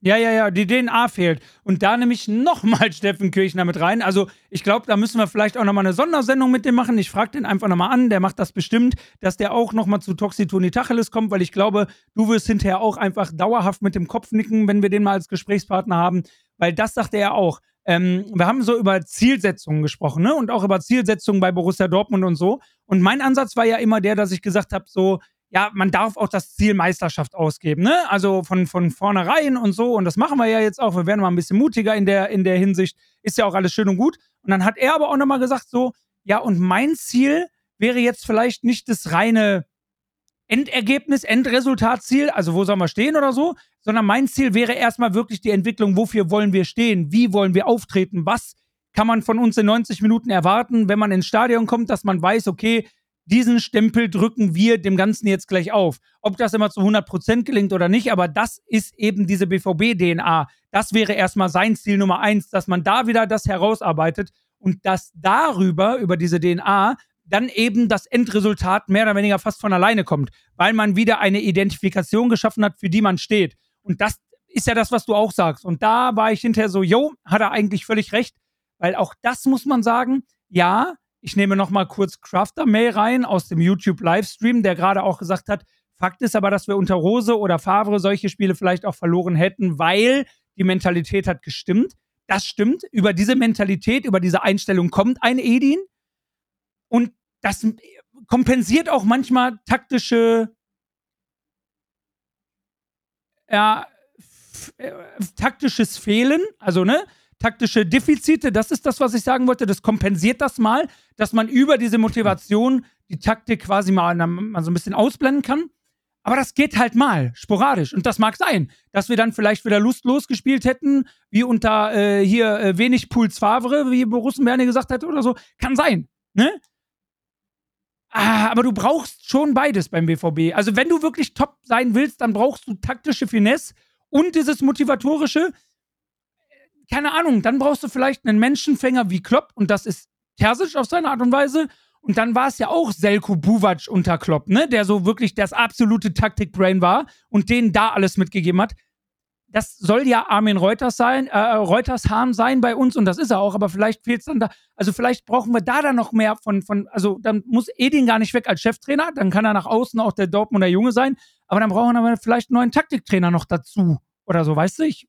Ja, ja, ja, die DNA fehlt. Und da nehme ich nochmal [laughs] Steffen Kirchner mit rein. Also, ich glaube, da müssen wir vielleicht auch nochmal eine Sondersendung mit dem machen. Ich frage den einfach nochmal an. Der macht das bestimmt, dass der auch nochmal zu Toxitoni Tacheles kommt, weil ich glaube, du wirst hinterher auch einfach dauerhaft mit dem Kopf nicken, wenn wir den mal als Gesprächspartner haben. Weil das sagt er auch. Ähm, wir haben so über Zielsetzungen gesprochen, ne? Und auch über Zielsetzungen bei Borussia Dortmund und so. Und mein Ansatz war ja immer der, dass ich gesagt habe, so, ja, man darf auch das Ziel Meisterschaft ausgeben, ne? Also von, von vornherein und so. Und das machen wir ja jetzt auch. Wir werden mal ein bisschen mutiger in der, in der Hinsicht. Ist ja auch alles schön und gut. Und dann hat er aber auch nochmal gesagt, so, ja, und mein Ziel wäre jetzt vielleicht nicht das reine Endergebnis, Endresultatziel, also wo sollen wir stehen oder so, sondern mein Ziel wäre erstmal wirklich die Entwicklung, wofür wollen wir stehen, wie wollen wir auftreten, was kann man von uns in 90 Minuten erwarten, wenn man ins Stadion kommt, dass man weiß, okay, diesen Stempel drücken wir dem Ganzen jetzt gleich auf. Ob das immer zu 100% gelingt oder nicht, aber das ist eben diese BVB-DNA. Das wäre erstmal sein Ziel Nummer eins, dass man da wieder das herausarbeitet und dass darüber, über diese DNA, dann eben das Endresultat mehr oder weniger fast von alleine kommt, weil man wieder eine Identifikation geschaffen hat, für die man steht. Und das ist ja das, was du auch sagst. Und da war ich hinterher so, yo, hat er eigentlich völlig recht, weil auch das muss man sagen, ja, ich nehme noch mal kurz Crafter Mail rein aus dem YouTube Livestream, der gerade auch gesagt hat, Fakt ist aber, dass wir unter Rose oder Favre solche Spiele vielleicht auch verloren hätten, weil die Mentalität hat gestimmt. Das stimmt. Über diese Mentalität, über diese Einstellung kommt ein Edin. Und das kompensiert auch manchmal taktische, ja, äh, taktisches Fehlen. Also, ne? Taktische Defizite, das ist das, was ich sagen wollte. Das kompensiert das mal, dass man über diese Motivation die Taktik quasi mal, mal so ein bisschen ausblenden kann. Aber das geht halt mal, sporadisch. Und das mag sein, dass wir dann vielleicht wieder lustlos gespielt hätten, wie unter äh, hier äh, wenig Puls Favre, wie Borussen Berne gesagt hat oder so. Kann sein. Ne? Ah, aber du brauchst schon beides beim BVB. Also, wenn du wirklich top sein willst, dann brauchst du taktische Finesse und dieses motivatorische. Keine Ahnung, dann brauchst du vielleicht einen Menschenfänger wie Klopp und das ist Terzic auf seine Art und Weise. Und dann war es ja auch Selko Buvac unter Klopp, ne? Der so wirklich das absolute Taktikbrain war und denen da alles mitgegeben hat das soll ja Armin Reuters sein, äh, Reuters Hahn sein bei uns und das ist er auch, aber vielleicht fehlt es dann da, also vielleicht brauchen wir da dann noch mehr von, von, also dann muss Edin gar nicht weg als Cheftrainer, dann kann er nach außen auch der Dortmunder Junge sein, aber dann brauchen wir vielleicht einen neuen Taktiktrainer noch dazu oder so, weißt du, ich,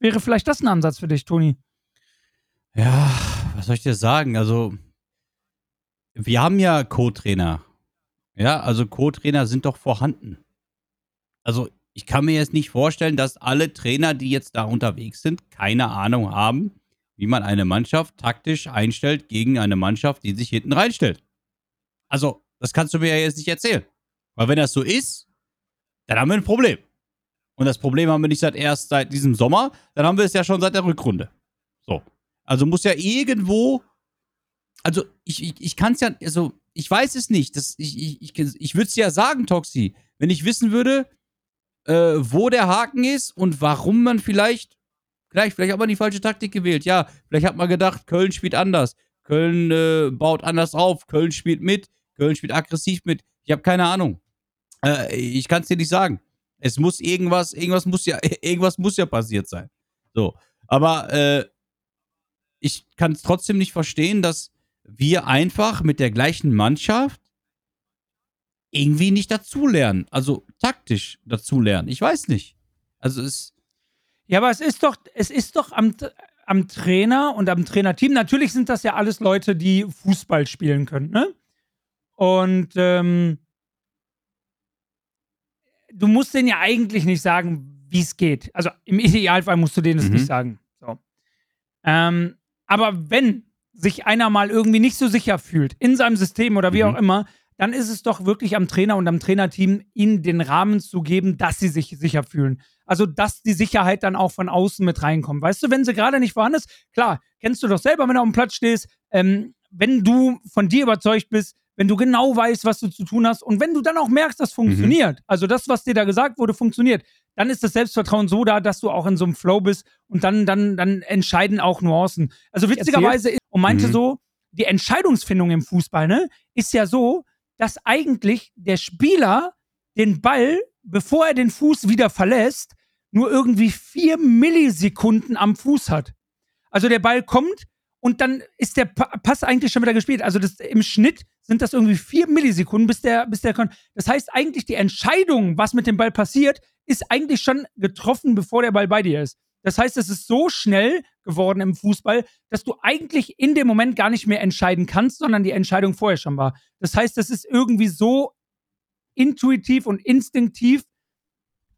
wäre vielleicht das ein Ansatz für dich, Toni? Ja, was soll ich dir sagen, also wir haben ja Co-Trainer, ja, also Co-Trainer sind doch vorhanden. Also ich kann mir jetzt nicht vorstellen, dass alle Trainer, die jetzt da unterwegs sind, keine Ahnung haben, wie man eine Mannschaft taktisch einstellt gegen eine Mannschaft, die sich hinten reinstellt. Also, das kannst du mir ja jetzt nicht erzählen. Weil wenn das so ist, dann haben wir ein Problem. Und das Problem haben wir nicht seit erst seit diesem Sommer, dann haben wir es ja schon seit der Rückrunde. So. Also muss ja irgendwo. Also, ich, ich, ich kann es ja, also, ich weiß es nicht. Das, ich ich, ich, ich würde es ja sagen, Toxi. Wenn ich wissen würde, äh, wo der Haken ist und warum man vielleicht, vielleicht, vielleicht hat man die falsche Taktik gewählt. Ja, vielleicht hat man gedacht, Köln spielt anders. Köln äh, baut anders auf. Köln spielt mit. Köln spielt aggressiv mit. Ich habe keine Ahnung. Äh, ich kann es dir nicht sagen. Es muss irgendwas, irgendwas muss ja, [laughs] irgendwas muss ja passiert sein. So. Aber äh, ich kann es trotzdem nicht verstehen, dass wir einfach mit der gleichen Mannschaft irgendwie nicht dazulernen. Also taktisch dazulernen. Ich weiß nicht. Also es. Ja, aber es ist doch, es ist doch am, am Trainer und am Trainerteam. Natürlich sind das ja alles Leute, die Fußball spielen können, ne? Und ähm, du musst denen ja eigentlich nicht sagen, wie es geht. Also im Idealfall musst du denen es mhm. nicht sagen. So. Ähm, aber wenn sich einer mal irgendwie nicht so sicher fühlt in seinem System oder wie mhm. auch immer, dann ist es doch wirklich am Trainer und am Trainerteam, ihnen den Rahmen zu geben, dass sie sich sicher fühlen. Also, dass die Sicherheit dann auch von außen mit reinkommt. Weißt du, wenn sie gerade nicht vorhanden ist, klar, kennst du doch selber, wenn du auf dem Platz stehst, ähm, wenn du von dir überzeugt bist, wenn du genau weißt, was du zu tun hast und wenn du dann auch merkst, das funktioniert, mhm. also das, was dir da gesagt wurde, funktioniert, dann ist das Selbstvertrauen so da, dass du auch in so einem Flow bist und dann, dann, dann entscheiden auch Nuancen. Also witzigerweise, und meinte mhm. so, die Entscheidungsfindung im Fußball, ne, ist ja so, dass eigentlich der Spieler den Ball, bevor er den Fuß wieder verlässt, nur irgendwie vier Millisekunden am Fuß hat. Also der Ball kommt und dann ist der Pass eigentlich schon wieder gespielt. Also das, im Schnitt sind das irgendwie vier Millisekunden, bis der, bis der. Das heißt eigentlich, die Entscheidung, was mit dem Ball passiert, ist eigentlich schon getroffen, bevor der Ball bei dir ist. Das heißt, es ist so schnell geworden im Fußball, dass du eigentlich in dem Moment gar nicht mehr entscheiden kannst, sondern die Entscheidung vorher schon war. Das heißt, es ist irgendwie so intuitiv und instinktiv,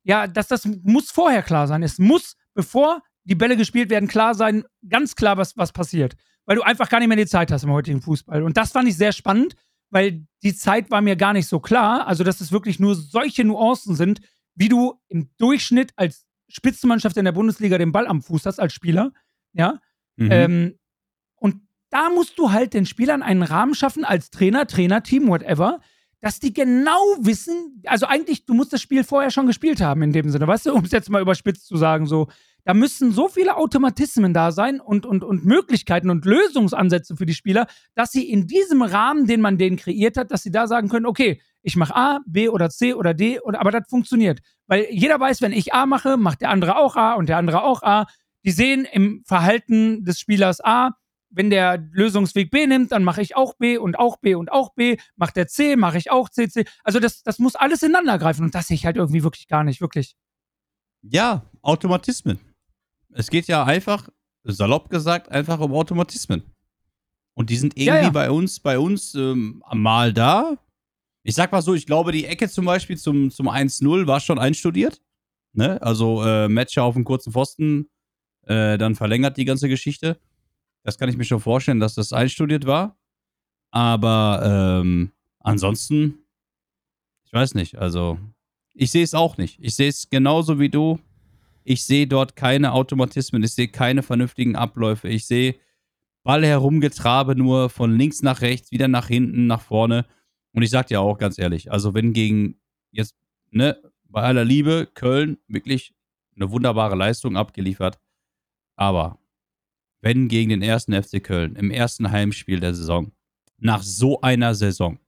ja, dass das muss vorher klar sein. Es muss, bevor die Bälle gespielt werden, klar sein, ganz klar, was, was passiert. Weil du einfach gar nicht mehr die Zeit hast im heutigen Fußball. Und das fand ich sehr spannend, weil die Zeit war mir gar nicht so klar. Also, dass es wirklich nur solche Nuancen sind, wie du im Durchschnitt als Spitzenmannschaft in der Bundesliga den Ball am Fuß hast als Spieler. Ja. Mhm. Ähm, und da musst du halt den Spielern einen Rahmen schaffen, als Trainer, Trainerteam, whatever, dass die genau wissen, also eigentlich, du musst das Spiel vorher schon gespielt haben in dem Sinne, weißt du, um es jetzt mal überspitzt zu sagen, so, da müssen so viele Automatismen da sein und, und, und Möglichkeiten und Lösungsansätze für die Spieler, dass sie in diesem Rahmen, den man denen kreiert hat, dass sie da sagen können, okay, ich mache A, B oder C oder D, oder, aber das funktioniert. Weil jeder weiß, wenn ich A mache, macht der andere auch A und der andere auch A. Die sehen im Verhalten des Spielers A, wenn der Lösungsweg B nimmt, dann mache ich auch B und auch B und auch B. Macht der C, mache ich auch C, C. Also das, das muss alles ineinander greifen und das sehe ich halt irgendwie wirklich gar nicht, wirklich. Ja, Automatismen. Es geht ja einfach, salopp gesagt, einfach um Automatismen. Und die sind irgendwie Ja, ja. bei uns, bei uns ähm, mal da. Ich sag mal so, ich glaube, die Ecke zum Beispiel zum, zum 1-0 war schon einstudiert. Ne? Also äh, Matcher auf dem kurzen Pfosten, äh, dann verlängert die ganze Geschichte. Das kann ich mir schon vorstellen, dass das einstudiert war. Aber ähm, ansonsten, ich weiß nicht, also ich sehe es auch nicht. Ich sehe es genauso wie du. Ich sehe dort keine Automatismen, ich sehe keine vernünftigen Abläufe. Ich sehe Ball herumgetrabe nur von links nach rechts, wieder nach hinten, nach vorne. Und ich sag dir auch ganz ehrlich, also wenn gegen jetzt, ne, bei aller Liebe, Köln wirklich eine wunderbare Leistung abgeliefert, aber wenn gegen den ersten FC Köln im ersten Heimspiel der Saison, nach so einer Saison,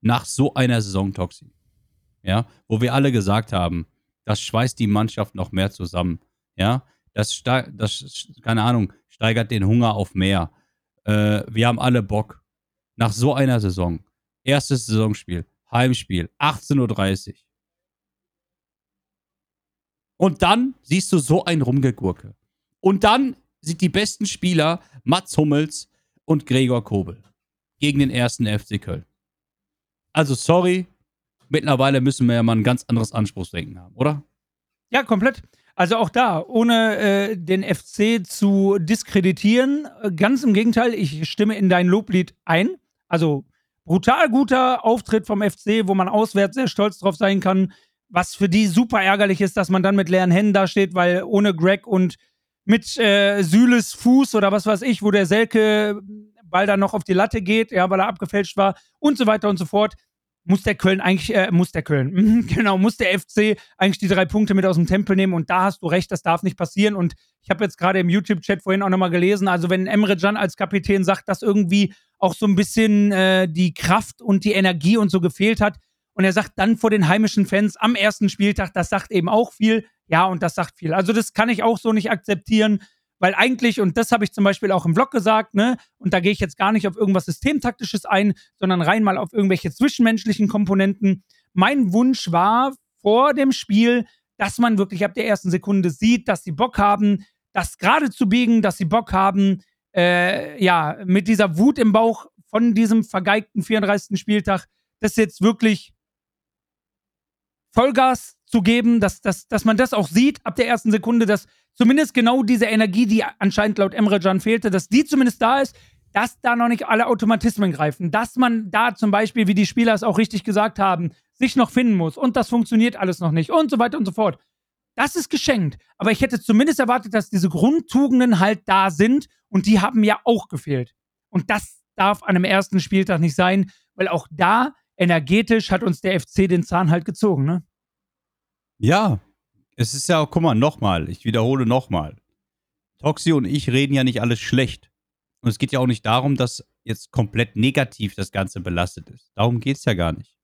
nach so einer Saison, Toxi, ja, wo wir alle gesagt haben, das schweißt die Mannschaft noch mehr zusammen, ja, das, das keine Ahnung, steigert den Hunger auf mehr. Äh, wir haben alle Bock. Nach so einer Saison, erstes Saisonspiel, Heimspiel, 18.30 Uhr. Und dann siehst du so ein Rumgegurke. Und dann sind die besten Spieler Mats Hummels und Gregor Kobel gegen den ersten FC Köln. Also sorry, mittlerweile müssen wir ja mal ein ganz anderes Anspruchsdenken haben, oder? Ja, komplett. Also auch da, ohne äh, den FC zu diskreditieren, äh, ganz im Gegenteil, ich stimme in dein Loblied ein. Also brutal guter Auftritt vom FC, wo man auswärts sehr stolz drauf sein kann. Was für die super ärgerlich ist, dass man dann mit leeren Händen dasteht, weil ohne Greg und mit äh, Süles Fuß oder was weiß ich, wo der Selke Ball dann noch auf die Latte geht, ja, weil er abgefälscht war und so weiter und so fort muss der Köln eigentlich, äh, muss der Köln, [laughs] mhm, genau, muss der FC eigentlich die drei Punkte mit aus dem Tempel nehmen? Und da hast du recht, das darf nicht passieren. Und ich habe jetzt gerade im YouTube-Chat vorhin auch nochmal gelesen, also wenn Emre Can als Kapitän sagt, dass irgendwie auch so ein bisschen äh, die Kraft und die Energie und so gefehlt hat und er sagt dann vor den heimischen Fans am ersten Spieltag, das sagt eben auch viel, ja und das sagt viel. Also das kann ich auch so nicht akzeptieren, weil eigentlich, und das habe ich zum Beispiel auch im Vlog gesagt, ne, und da gehe ich jetzt gar nicht auf irgendwas Systemtaktisches ein, sondern rein mal auf irgendwelche zwischenmenschlichen Komponenten. Mein Wunsch war vor dem Spiel, dass man wirklich ab der ersten Sekunde sieht, dass sie Bock haben, das gerade zu biegen, dass sie Bock haben, äh, ja, mit dieser Wut im Bauch von diesem vergeigten 34. Spieltag, das jetzt wirklich Vollgas zu geben, dass, dass, dass man das auch sieht ab der ersten Sekunde, dass zumindest genau diese Energie, die anscheinend laut Emre Can fehlte, dass die zumindest da ist, dass da noch nicht alle Automatismen greifen, dass man da zum Beispiel, wie die Spieler es auch richtig gesagt haben, sich noch finden muss und das funktioniert alles noch nicht und so weiter und so fort. Das ist geschenkt. Aber ich hätte zumindest erwartet, dass diese Grundtugenden halt da sind und die haben ja auch gefehlt. Und das darf an einem ersten Spieltag nicht sein, weil auch da energetisch hat uns der FC den Zahn halt gezogen, ne? Ja, es ist ja, guck mal, nochmal, ich wiederhole nochmal. Toxi und ich reden ja nicht alles schlecht. Und es geht ja auch nicht darum, dass jetzt komplett negativ das Ganze belastet ist. Darum geht es ja gar nicht.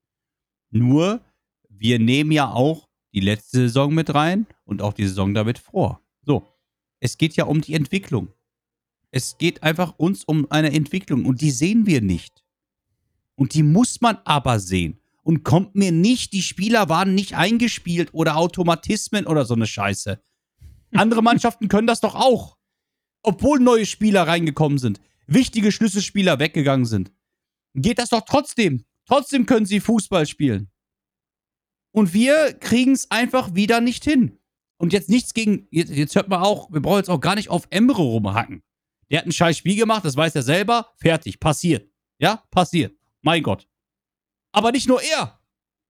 Nur, wir nehmen ja auch die letzte Saison mit rein und auch die Saison damit vor. So, es geht ja um die Entwicklung. Es geht einfach uns um eine Entwicklung und die sehen wir nicht. Und die muss man aber sehen. Und kommt mir nicht, die Spieler waren nicht eingespielt oder Automatismen oder so eine Scheiße. Andere [laughs] Mannschaften können das doch auch. Obwohl neue Spieler reingekommen sind, wichtige Schlüsselspieler weggegangen sind. Geht das doch trotzdem. Trotzdem können sie Fußball spielen. Und wir kriegen es einfach wieder nicht hin. Und jetzt nichts gegen. Jetzt, jetzt hört man auch, wir brauchen jetzt auch gar nicht auf Emre rumhacken. Der hat ein scheiß Spiel gemacht, das weiß er selber. Fertig, passiert. Ja, passiert. Mein Gott. Aber nicht nur er.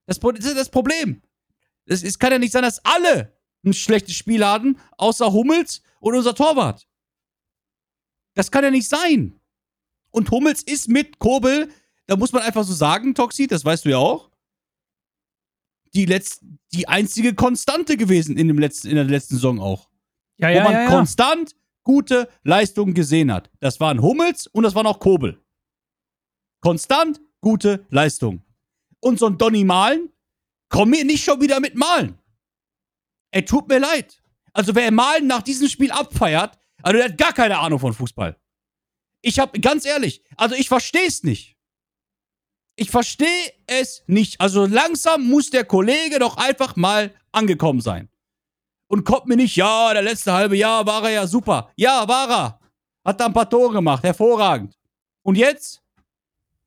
Das, ist das Problem. Es, es kann ja nicht sein, dass alle ein schlechtes Spiel hatten, außer Hummels und unser Torwart. Das kann ja nicht sein. Und Hummels ist mit Kobel, da muss man einfach so sagen, Toxi, das weißt du ja auch, die, letz die einzige Konstante gewesen in, dem letzten, in der letzten Saison auch. Ja, wo ja, man ja. konstant gute Leistungen gesehen hat. Das waren Hummels und das waren auch Kobel. Konstant gute Leistungen. Und so ein Donny Malen, komm mir nicht schon wieder mit Malen. Ey, tut mir leid. Also wer Malen nach diesem Spiel abfeiert, also der hat gar keine Ahnung von Fußball. Ich hab, ganz ehrlich, also ich verstehe es nicht. Ich verstehe es nicht. Also langsam muss der Kollege doch einfach mal angekommen sein. Und kommt mir nicht, ja, der letzte halbe Jahr war er ja super. Ja, war er. Hat da ein paar Tore gemacht, hervorragend. Und jetzt?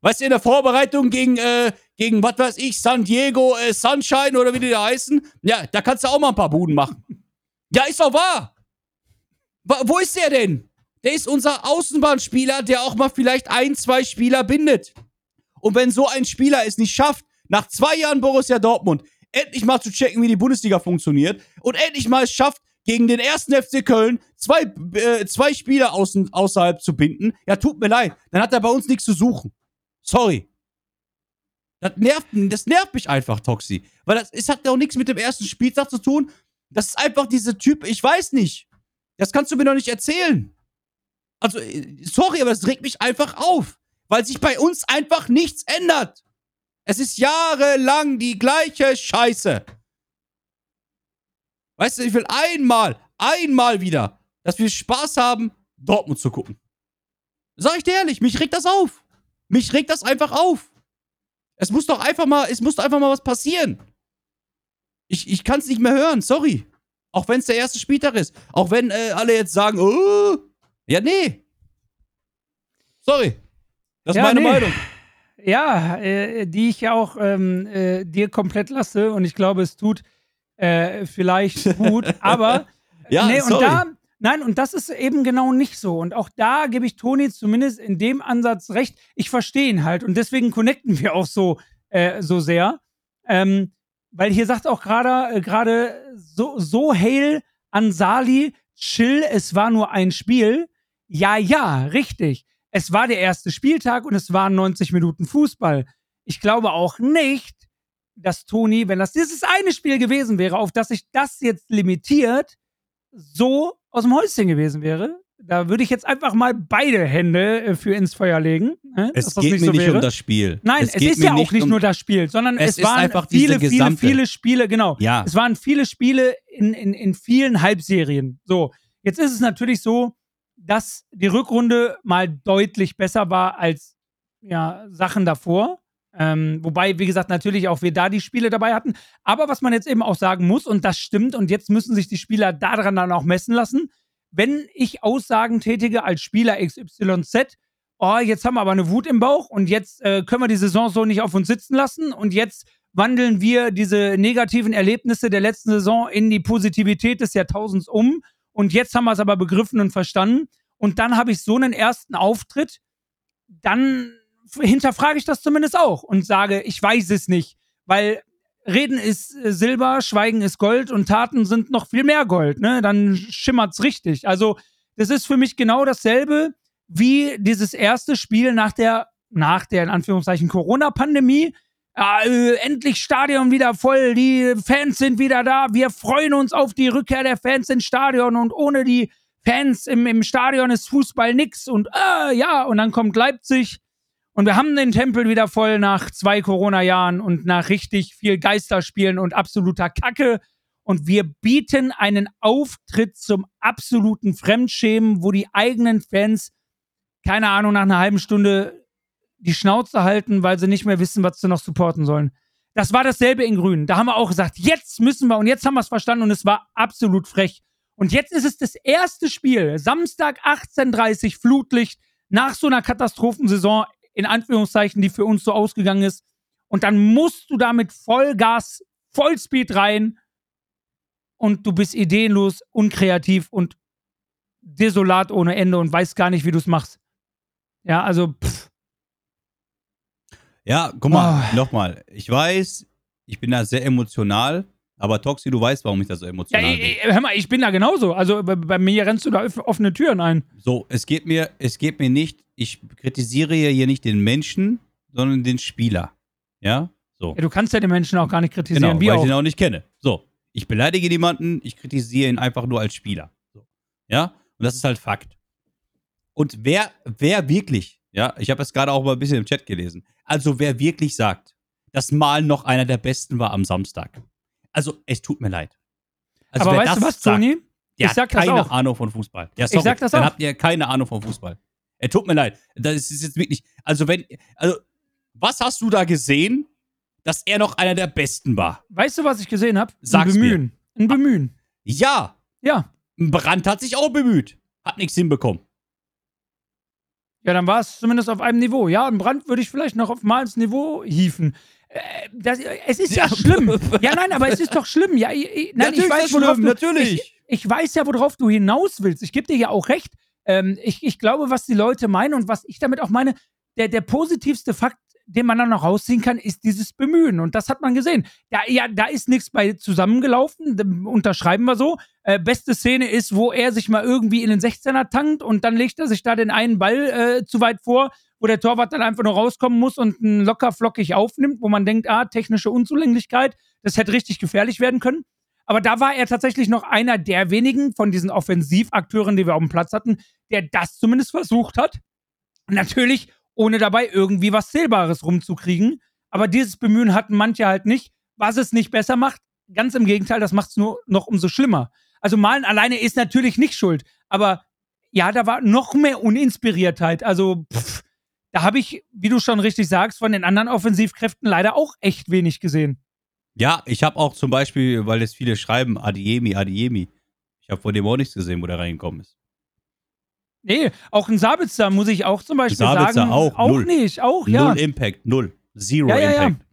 Weißt du, in der Vorbereitung gegen, äh, gegen, was weiß ich, San Diego äh, Sunshine oder wie die da heißen, ja, da kannst du auch mal ein paar Buden machen. Ja, ist doch wahr. Wa- Wo ist der denn? Der ist unser Außenbahnspieler, der auch mal vielleicht ein, zwei Spieler bindet. Und wenn so ein Spieler es nicht schafft, nach zwei Jahren Borussia Dortmund endlich mal zu checken, wie die Bundesliga funktioniert und endlich mal es schafft, gegen den ersten FC Köln zwei, äh, zwei Spieler außen, außerhalb zu binden, ja, tut mir leid, dann hat er bei uns nichts zu suchen. Sorry. Das nervt, das nervt mich einfach, Toxi. Weil das, es hat ja auch nichts mit dem ersten Spieltag zu tun. Das ist einfach diese Typ, ich weiß nicht. Das kannst du mir doch nicht erzählen. Also, äh, sorry, aber es regt mich einfach auf. Weil sich bei uns einfach nichts ändert. Es ist jahrelang die gleiche Scheiße. Weißt du, ich will einmal, einmal wieder, dass wir Spaß haben, Dortmund zu gucken. Sag ich dir ehrlich, mich regt das auf. Mich regt das einfach auf. Es muss doch einfach mal, es muss einfach mal was passieren. Ich, ich kann es nicht mehr hören, sorry. Auch wenn es der erste Spieltag ist. Auch wenn äh, alle jetzt sagen, oh, ja, nee. Sorry. Das ist Ja, meine nee. Meinung. Ja, äh, die ich ja auch ähm, äh, dir komplett lasse und ich glaube, es tut äh, vielleicht gut, [laughs] aber Ja, nee, sorry. und da, nein, und das ist eben genau nicht so. Und auch da gebe ich Toni zumindest in dem Ansatz recht. Ich verstehe ihn halt und deswegen connecten wir auch so, äh, so sehr. Ähm, weil hier sagt auch gerade äh, gerade so, so Hail an Sali, chill, es war nur ein Spiel. Ja, ja, richtig. Es war der erste Spieltag und es waren 90 Minuten Fußball. Ich glaube auch nicht, dass Toni, wenn das dieses eine Spiel gewesen wäre, auf das sich das jetzt limitiert, so aus dem Häuschen gewesen wäre. Da würde ich jetzt einfach mal beide Hände äh, für ins Feuer legen. ne, Es geht mir so nicht um das Spiel. Nein, es, geht ist ja auch nicht um- nur das Spiel, sondern Es es, waren viele, viele, gesamte- viele Spiele, genau. Ja. Es waren viele Spiele in, in, in vielen Halbserien. So, jetzt ist es natürlich so, dass die Rückrunde mal deutlich besser war als ja, Sachen davor. Ähm, wobei, wie gesagt, natürlich auch wir da die Spiele dabei hatten. Aber was man jetzt eben auch sagen muss, und das stimmt, und jetzt müssen sich die Spieler daran dann auch messen lassen, wenn ich Aussagen tätige als Spieler XYZ, oh, jetzt haben wir aber eine Wut im Bauch und jetzt äh, können wir die Saison so nicht auf uns sitzen lassen und jetzt wandeln wir diese negativen Erlebnisse der letzten Saison in die Positivität des Jahrtausends um und jetzt haben wir es aber begriffen und verstanden und dann habe ich so einen ersten Auftritt, dann hinterfrage ich das zumindest auch und sage, ich weiß es nicht, weil Reden ist äh, Silber, Schweigen ist Gold und Taten sind noch viel mehr Gold, ne? Dann schimmert's richtig. Also, das ist für mich genau dasselbe wie dieses erste Spiel nach der, nach der in Anführungszeichen Corona-Pandemie. Ja, äh, endlich Stadion wieder voll, die Fans sind wieder da, wir freuen uns auf die Rückkehr der Fans ins Stadion und ohne die Fans im, im Stadion ist Fußball nix und äh, ja, und dann kommt Leipzig und wir haben den Tempel wieder voll nach zwei Corona-Jahren und nach richtig viel Geisterspielen und absoluter Kacke. Und wir bieten einen Auftritt zum absoluten Fremdschämen, wo die eigenen Fans, keine Ahnung, nach einer halben Stunde die Schnauze halten, weil sie nicht mehr wissen, was sie noch supporten sollen. Das war dasselbe in Grün. Da haben wir auch gesagt, jetzt müssen wir und jetzt haben wir es verstanden und es war absolut frech. Und jetzt ist es das erste Spiel, Samstag 18.30 Flutlicht, nach so einer Katastrophensaison, in Anführungszeichen, die für uns so ausgegangen ist. Und dann musst du da mit Vollgas, Vollspeed rein und du bist ideenlos, unkreativ und desolat ohne Ende und weißt gar nicht, wie du es machst. Ja, also, pff, Ja, guck mal, Oh. nochmal. Ich weiß, ich bin da sehr emotional, aber Toxi, du weißt, warum ich da so Ja, emotional bin. ich, hör mal, ich bin da genauso. Also bei, bei mir rennst du da offene Türen ein. So, es geht mir, es geht mir nicht, ich kritisiere hier nicht den Menschen, sondern den Spieler. Ja? So. Ja, du kannst ja den Menschen auch gar nicht kritisieren. Genau, wie weil auch. ich ihn auch nicht kenne. So, ich beleidige niemanden, ich kritisiere ihn einfach nur als Spieler. So. Ja, und das ist halt Fakt. Und wer, wer wirklich, ja, ich habe es gerade auch mal ein bisschen im Chat gelesen, also wer wirklich sagt, dass Malen noch einer der Besten war am Samstag. Also, es tut mir leid. Also, Aber weißt du was, sagt, Toni? der Ich hat sag das keine. Ahnung von Fußball. Ja, sorry, sag das dann auch. habt ihr keine Ahnung von Fußball. Er tut mir leid. Das ist jetzt wirklich, also wenn, also, was hast du da gesehen, dass er noch einer der Besten war? Weißt du, was ich gesehen habe? Ein Bemühen. Ein Bemühen. Ja, Ja. Brandt hat sich auch bemüht. Hat nichts hinbekommen. Ja, dann war es zumindest auf einem Niveau. Ja, ein Brand würde ich vielleicht noch auf Mals Niveau hieven. Äh, das, es ist ja, Ja. schlimm. Ja, nein, aber es ist doch [laughs] schlimm. Ja, ich, ich, nein, ich Natürlich weiß, ist das worauf schlimm, du, natürlich. Ich, ich weiß ja, worauf du hinaus willst. Ich gebe dir ja auch recht. Ähm, ich, ich glaube, was die Leute meinen und was ich damit auch meine, der, der positivste Fakt, den man dann noch rausziehen kann, ist dieses Bemühen. Und das hat man gesehen. Da, ja, da ist nichts bei zusammengelaufen, unterschreiben wir so. Äh, beste Szene ist, wo er sich mal irgendwie in den 16er tankt und dann legt er sich da den einen Ball äh, zu weit vor, wo der Torwart dann einfach nur rauskommen muss und einen locker flockig aufnimmt, wo man denkt, ah, technische Unzulänglichkeit, das hätte richtig gefährlich werden können. Aber da war er tatsächlich noch einer der wenigen von diesen Offensivakteuren, die wir auf dem Platz hatten, der das zumindest versucht hat. Natürlich ohne dabei irgendwie was Zählbares rumzukriegen. Aber dieses Bemühen hatten manche halt nicht. Was es nicht besser macht, ganz im Gegenteil, das macht es nur noch umso schlimmer. Also Malen alleine ist natürlich nicht schuld. Aber ja, da war noch mehr Uninspiriertheit. Also pff, da habe ich, wie du schon richtig sagst, von den anderen Offensivkräften leider auch echt wenig gesehen. Ja, ich habe auch zum Beispiel, weil es viele schreiben, Adiemi, Adiemi. Ich habe von dem auch nichts gesehen, wo der reingekommen ist. Nee, auch ein Sabitzer muss ich auch zum Beispiel Sabitzer sagen. auch, auch null. nicht, auch, ja. Null Impact, null. Zero ja, ja, ja. Impact.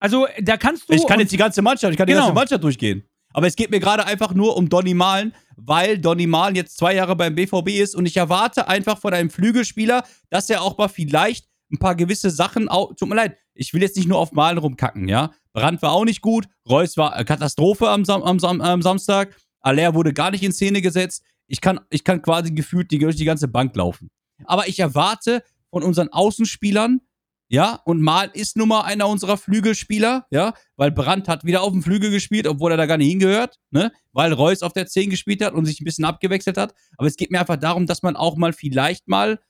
Also da kannst du. Ich kann jetzt die ganze Mannschaft, ich kann die Genau. ganze Mannschaft durchgehen. Aber es geht mir gerade einfach nur um Donny Malen, weil Donny Malen jetzt zwei Jahre beim BVB ist und ich erwarte einfach von einem Flügelspieler, dass er auch mal vielleicht ein paar gewisse Sachen, au- tut mir leid, ich will jetzt nicht nur auf Malen rumkacken, ja. Brandt war auch nicht gut, Reus war Katastrophe am, Sam am, Sam am Samstag, Aller wurde gar nicht in Szene gesetzt. Ich kann, ich kann quasi gefühlt die, durch die ganze Bank laufen. Aber ich erwarte von unseren Außenspielern, ja, und Mal ist nun mal einer unserer Flügelspieler, ja, weil Brandt hat wieder auf dem Flügel gespielt, obwohl er da gar nicht hingehört, ne, weil Reus auf der 10 gespielt hat und sich ein bisschen abgewechselt hat. Aber es geht mir einfach darum, dass man auch mal vielleicht mal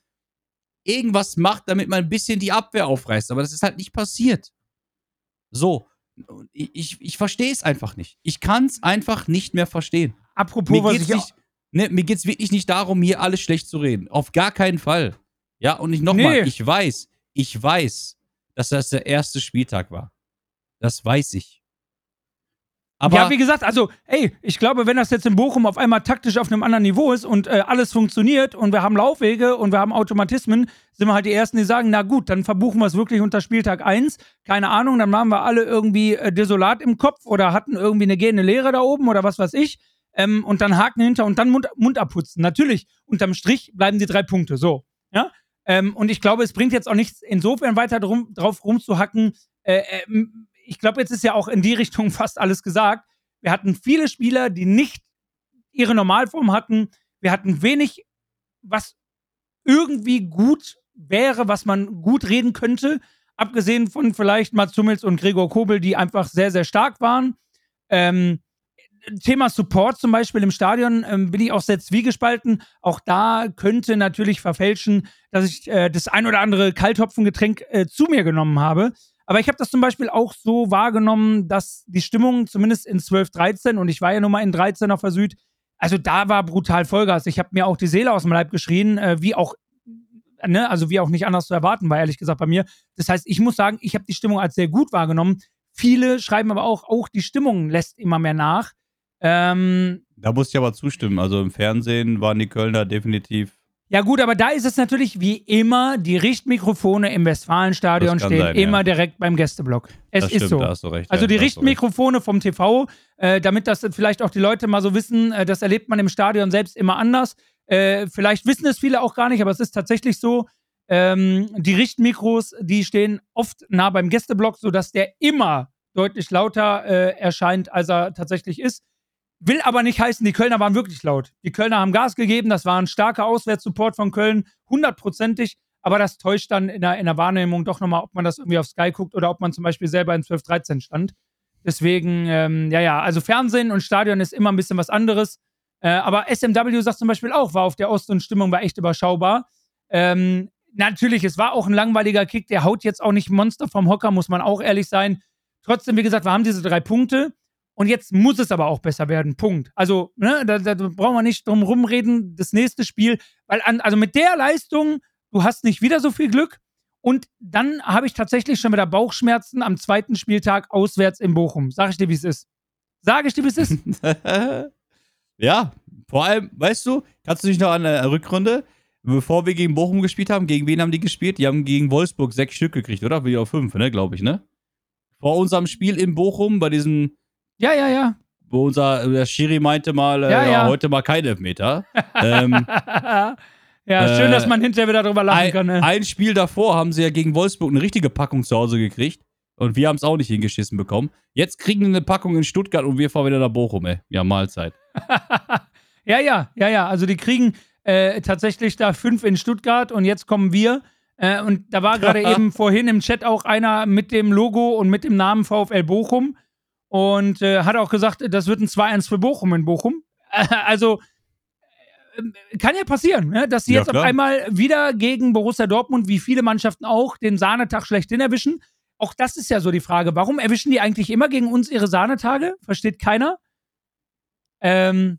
irgendwas macht, damit man ein bisschen die Abwehr aufreißt. Aber das ist halt nicht passiert. So. Ich, ich, ich verstehe es einfach nicht. Ich kann es einfach nicht mehr verstehen. apropos, Mir was geht's, ich nicht, ne, mir geht's wirklich nicht darum, hier alles schlecht zu reden. Auf gar keinen Fall. Ja, und ich nochmal, Nee. ich weiß, ich weiß, dass das der erste Spieltag war. Das weiß ich. Aber ja, wie gesagt, also, ey, ich glaube, wenn das jetzt in Bochum auf einmal taktisch auf einem anderen Niveau ist und äh, alles funktioniert und wir haben Laufwege und wir haben Automatismen, sind wir halt die Ersten, die sagen, na gut, dann verbuchen wir es wirklich unter Spieltag 1. Keine Ahnung, dann waren wir alle irgendwie äh, desolat im Kopf oder hatten irgendwie eine gehende Lehre da oben oder was weiß ich. Ähm, und dann Haken hinter und dann Mund, Mund abputzen. Natürlich, unterm Strich bleiben die drei Punkte. So, ja. Ähm, und ich glaube, es bringt jetzt auch nichts, insofern weiter drum, drauf rumzuhacken. Äh, ähm, ich glaube, jetzt ist ja auch in die [laughs] Richtung fast alles gesagt. Wir hatten viele Spieler, die nicht ihre Normalform hatten. Wir hatten wenig, was irgendwie gut wäre, was man gut reden könnte. Abgesehen von vielleicht Mats Hummels und Gregor Kobel, die einfach sehr, sehr stark waren. Ähm, Thema Support zum Beispiel im Stadion ähm, bin ich auch sehr zwiegespalten. Auch da könnte natürlich verfälschen, dass ich äh, das ein oder andere Kalthopfengetränk äh, zu mir genommen habe. Aber ich habe das zum Beispiel auch so wahrgenommen, dass die Stimmung zumindest in 12, 13 und ich war ja nun mal in 13 auf der Süd, also da war brutal Vollgas. Ich habe mir auch die Seele aus dem Leib geschrien, äh, wie auch, ne, also wie auch nicht anders zu erwarten war, ehrlich gesagt bei mir. Das heißt, ich muss sagen, ich habe die Stimmung als sehr gut wahrgenommen. Viele schreiben aber auch, auch die Stimmung lässt immer mehr nach. Ähm, da muss ich aber zustimmen. Also im Fernsehen waren die Kölner definitiv. ja gut, aber da ist es natürlich wie immer, die Richtmikrofone im Westfalenstadion stehen sein, immer ja. direkt beim Gästeblock. Es das ist stimmt, so. da hast du recht. Also ja, die. Richtmikrofone vom TV, äh, damit das vielleicht auch die Leute mal so wissen, äh, das erlebt man im Stadion selbst immer anders. Äh, vielleicht wissen es viele auch gar nicht, aber es ist tatsächlich so. Ähm, die Richtmikros, die stehen oft nah beim Gästeblock, sodass der immer deutlich lauter äh, erscheint, als er tatsächlich ist. Will aber nicht heißen, die Kölner waren wirklich laut. Die Kölner haben Gas gegeben, das war ein starker Auswärtssupport von Köln, hundertprozentig. Aber das täuscht dann in der, in der Wahrnehmung doch nochmal, ob man das irgendwie auf Sky guckt oder ob man zum Beispiel selber in 12-13 stand. Deswegen, ähm, ja, ja, also Fernsehen und Stadion ist immer ein bisschen was anderes. Äh, aber SMW sagt zum Beispiel auch, war auf der Ost und Stimmung war echt überschaubar. Ähm, natürlich, es war auch ein langweiliger Kick, der haut jetzt auch nicht Monster vom Hocker, muss man auch ehrlich sein. Trotzdem, wie gesagt, wir haben diese drei Punkte und jetzt muss es aber auch besser werden. Punkt. Also, ne, da, da brauchen wir nicht drum rumreden. Das nächste Spiel, weil an, also mit der Leistung, du hast nicht wieder so viel Glück. Und dann habe ich tatsächlich schon wieder Bauchschmerzen am zweiten Spieltag auswärts in Bochum. Sag ich dir, wie es ist. Sag ich dir, wie es ist. [laughs] ja, vor allem, weißt du, kannst du dich noch an der Rückrunde, bevor wir gegen Bochum gespielt haben, gegen wen haben die gespielt? Die haben gegen Wolfsburg sechs Stück gekriegt, oder? Wie auf fünf, ne, glaube ich, ne? Vor unserem Spiel in Bochum, bei diesem. Ja, ja, ja. Wo unser der Schiri meinte mal, äh, Ja, ja, ja. heute mal kein Elfmeter. [laughs] ähm, ja, schön, Äh, dass man hinterher wieder drüber lachen ein, kann. Ne? ein Spiel davor haben sie ja gegen Wolfsburg eine richtige Packung zu Hause gekriegt. Und wir haben es auch nicht hingeschissen bekommen. Jetzt kriegen wir eine Packung in Stuttgart und wir fahren wieder nach Bochum, ey. Ja, Mahlzeit. [laughs] ja, ja, ja, ja. Also die kriegen äh, tatsächlich da fünf in Stuttgart und jetzt kommen wir. Äh, und da war gerade [laughs] eben vorhin im Chat auch einer mit dem Logo und mit dem Namen VfL Bochum und äh, hat auch gesagt, das wird ein 2-1 für Bochum in Bochum. [laughs] also äh, kann ja passieren, ne? dass sie Ja, jetzt auf klar. einmal wieder gegen Borussia Dortmund, wie viele Mannschaften auch, den Sahnetag schlechthin erwischen. Auch das ist ja so die Frage. Warum erwischen die eigentlich immer gegen uns ihre Sahnetage? Versteht keiner. Ähm,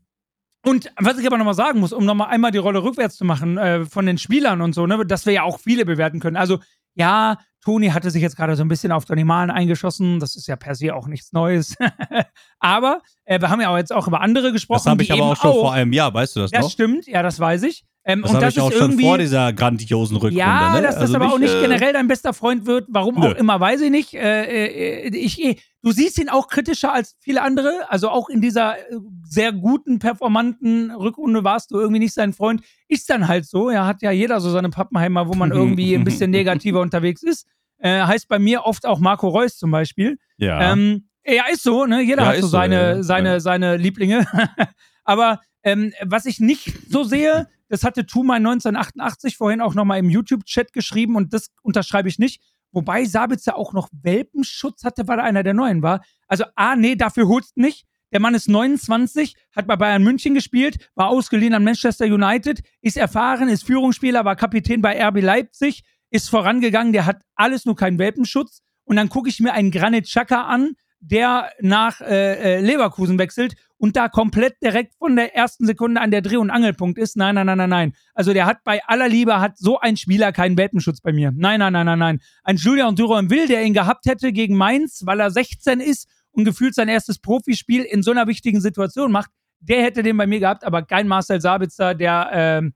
und was ich aber nochmal sagen muss, um nochmal einmal die Rolle rückwärts zu machen äh, von den Spielern und so, ne, dass wir ja auch viele bewerten können. Also, ja, Toni hatte sich jetzt gerade so ein bisschen auf Donny Malen eingeschossen. Das ist ja per se auch nichts Neues. [laughs] aber äh, wir haben ja auch jetzt auch über andere gesprochen. Das habe ich aber auch schon vor einem Jahr, weißt du das Das noch? stimmt, ja, das weiß ich. Ähm, Das und habe das ich auch ist schon vor dieser grandiosen Rückrunde. Ja, ne? dass das Also aber auch nicht äh, generell dein bester Freund wird, warum Nö. auch immer, weiß ich nicht. Äh, äh, ich, du siehst ihn auch kritischer als viele andere. Also auch in dieser äh, sehr guten, performanten Rückrunde warst du irgendwie nicht sein Freund. Ist dann halt so. Ja, hat ja jeder so seine Pappenheimer, wo man [laughs] irgendwie ein bisschen negativer unterwegs ist. Äh, heißt bei mir oft auch Marco Reus zum Beispiel. Ja. Ähm, ja, ist so, ne? Jeder Ja, hat so ist so, seine, ja, seine, seine Lieblinge. [laughs] Aber ähm, was ich nicht so sehe, das hatte Tuma 1988 vorhin auch nochmal im YouTube-Chat geschrieben und das unterschreibe ich nicht. Wobei Sabitzer auch noch Welpenschutz hatte, weil er einer der Neuen war. Also, A, nee, dafür holst nicht. Der Mann ist 29, hat bei Bayern München gespielt, war ausgeliehen an Manchester United, ist erfahren, ist Führungsspieler, war Kapitän bei RB Leipzig, ist vorangegangen, der hat alles nur keinen Welpenschutz. Und dann gucke ich mir einen Granit Xhaka an, der nach äh, äh, Leverkusen wechselt und da komplett direkt von der ersten Sekunde an der Dreh- und Angelpunkt ist. Nein, nein, nein, nein, nein. Also der hat bei aller Liebe, hat so ein Spieler keinen Welpenschutz bei mir. Nein, nein, nein, nein, nein. Ein Julian Duran-Will, der ihn gehabt hätte gegen Mainz, weil er 16 ist und gefühlt sein erstes Profispiel in so einer wichtigen Situation macht, der hätte den bei mir gehabt, aber kein Marcel Sabitzer, der, ähm,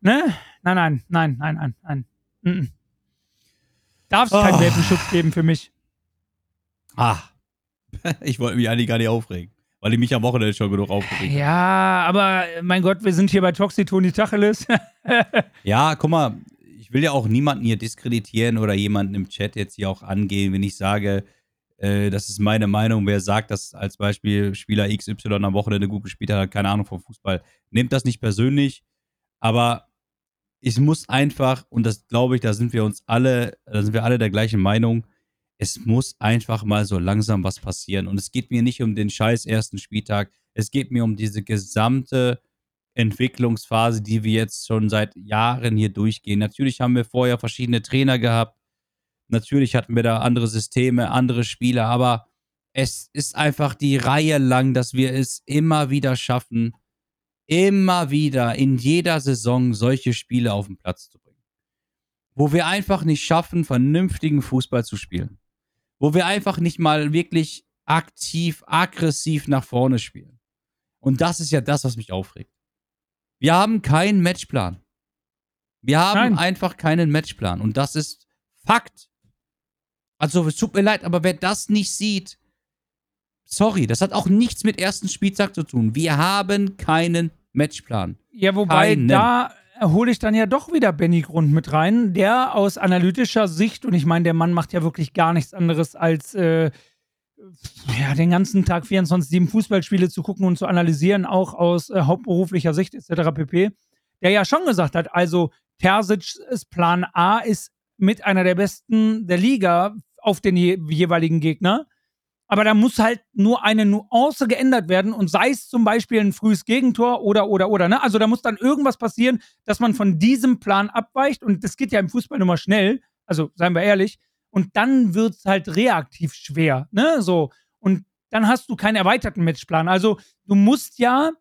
ne? Nein, nein, nein, nein, nein, nein. Mhm. Darf es keinen Ah. Welpenschutz geben für mich. ah. [laughs] Ich wollte mich eigentlich gar nicht aufregen, weil ich mich am Wochenende schon genug aufgeregt habe. Ja, aber mein Gott, wir sind hier bei Toxi Toni Tacheles. [laughs] Ja, guck mal, ich will ja auch niemanden hier diskreditieren oder jemanden im Chat jetzt hier auch angehen, wenn ich sage, äh, das ist meine Meinung. Wer sagt, dass als Beispiel Spieler XY am Wochenende gut gespielt hat, hat keine Ahnung vom Fußball. Nehmt das nicht persönlich, aber es muss einfach, und das glaube ich, da sind wir uns alle, da sind wir alle der gleichen Meinung, es muss einfach mal so langsam was passieren. Und es geht mir nicht um den scheiß ersten Spieltag, es geht mir um diese gesamte Entwicklungsphase, die wir jetzt schon seit Jahren hier durchgehen. Natürlich haben wir vorher verschiedene Trainer gehabt. Natürlich hatten wir da andere Systeme, andere Spieler, aber es ist einfach die Reihe lang, dass wir es immer wieder schaffen, immer wieder in jeder Saison solche Spiele auf den Platz zu bringen. Wo wir einfach nicht schaffen, vernünftigen Fußball zu spielen. Wo wir einfach nicht mal wirklich aktiv, aggressiv nach vorne spielen. Und das ist ja das, was mich aufregt. Wir haben keinen Matchplan. Wir haben Nein. einfach keinen Matchplan. Und das ist Fakt. Also, es tut mir leid, aber wer das nicht sieht, sorry, das hat auch nichts mit ersten Spieltag zu tun. Wir haben keinen Matchplan. Ja, wobei Keinen. da hole ich dann ja doch wieder Benny Grund mit rein, der aus analytischer Sicht, und ich meine, der Mann macht ja wirklich gar nichts anderes als äh, ja, den ganzen Tag 24-7 Fußballspiele zu gucken und zu analysieren, auch aus äh, hauptberuflicher Sicht etc. pp., der ja schon gesagt hat, also Tersic's Plan A ist mit einer der besten der Liga auf den je jeweiligen Gegner. Aber da muss halt nur eine Nuance geändert werden und sei es zum Beispiel ein frühes Gegentor oder, oder, oder. Ne? Also da muss dann irgendwas passieren, dass man von diesem Plan abweicht und das geht ja im Fußball nur mal schnell. Also seien wir ehrlich. Und dann wird es halt reaktiv schwer. Ne? So. Und dann hast du keinen erweiterten Matchplan. Also du musst ja,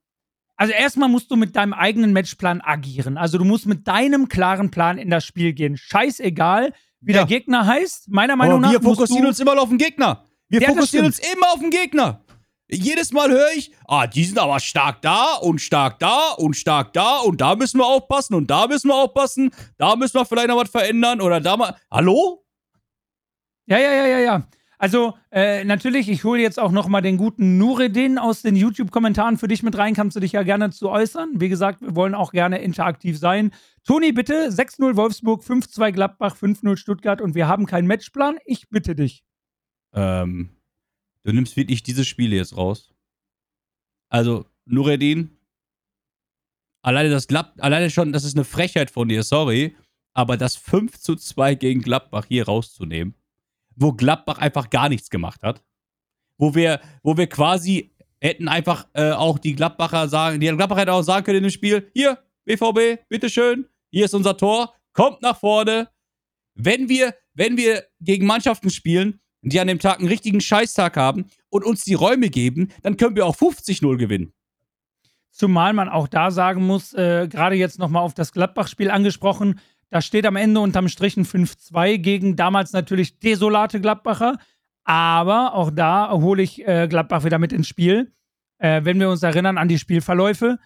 also erstmal musst du mit deinem eigenen Matchplan agieren. Also du musst mit deinem klaren Plan in das Spiel gehen. Scheißegal, wie Ja. der Gegner heißt. Meiner Meinung Aber nach wir fokussieren du, uns immer auf den Gegner. Wir Ja, fokussieren uns immer auf den Gegner. Jedes Mal höre ich, ah, die sind aber stark da und stark da und stark da und da müssen wir aufpassen und da müssen wir aufpassen, da müssen wir vielleicht noch was verändern oder da mal. Hallo? Ja, ja, ja, ja, ja. Also äh, natürlich, ich hole jetzt auch noch mal den guten Nureddin aus den YouTube-Kommentaren für dich mit rein. Kannst du dich ja gerne zu äußern. Wie gesagt, wir wollen auch gerne interaktiv sein. Toni, bitte 6-0 Wolfsburg, 5-2 Gladbach, 5-0 Stuttgart und wir haben keinen Matchplan. Ich bitte dich. Ähm, du nimmst wirklich diese Spiele jetzt raus. Also, Nureddin, alleine das Glad alleine schon, das ist eine Frechheit von dir, sorry, aber das 5 zu 2 gegen Gladbach hier rauszunehmen, wo Gladbach einfach gar nichts gemacht hat, wo wir, wo wir quasi hätten einfach äh, auch die Gladbacher sagen, die Gladbacher hätten auch sagen können in dem Spiel, hier, BVB, bitteschön, hier ist unser Tor, kommt nach vorne. Wenn wir, wenn wir gegen Mannschaften spielen, die an dem Tag einen richtigen Scheißtag haben und uns die Räume geben, dann können wir auch 50-0 gewinnen. Zumal man auch da sagen muss, äh, gerade jetzt nochmal auf das Gladbach-Spiel angesprochen, da steht am Ende unterm Strich ein 5-2 gegen damals natürlich desolate Gladbacher. Aber auch da hole ich äh, Gladbach wieder mit ins Spiel, äh, wenn wir uns erinnern an die Spielverläufe.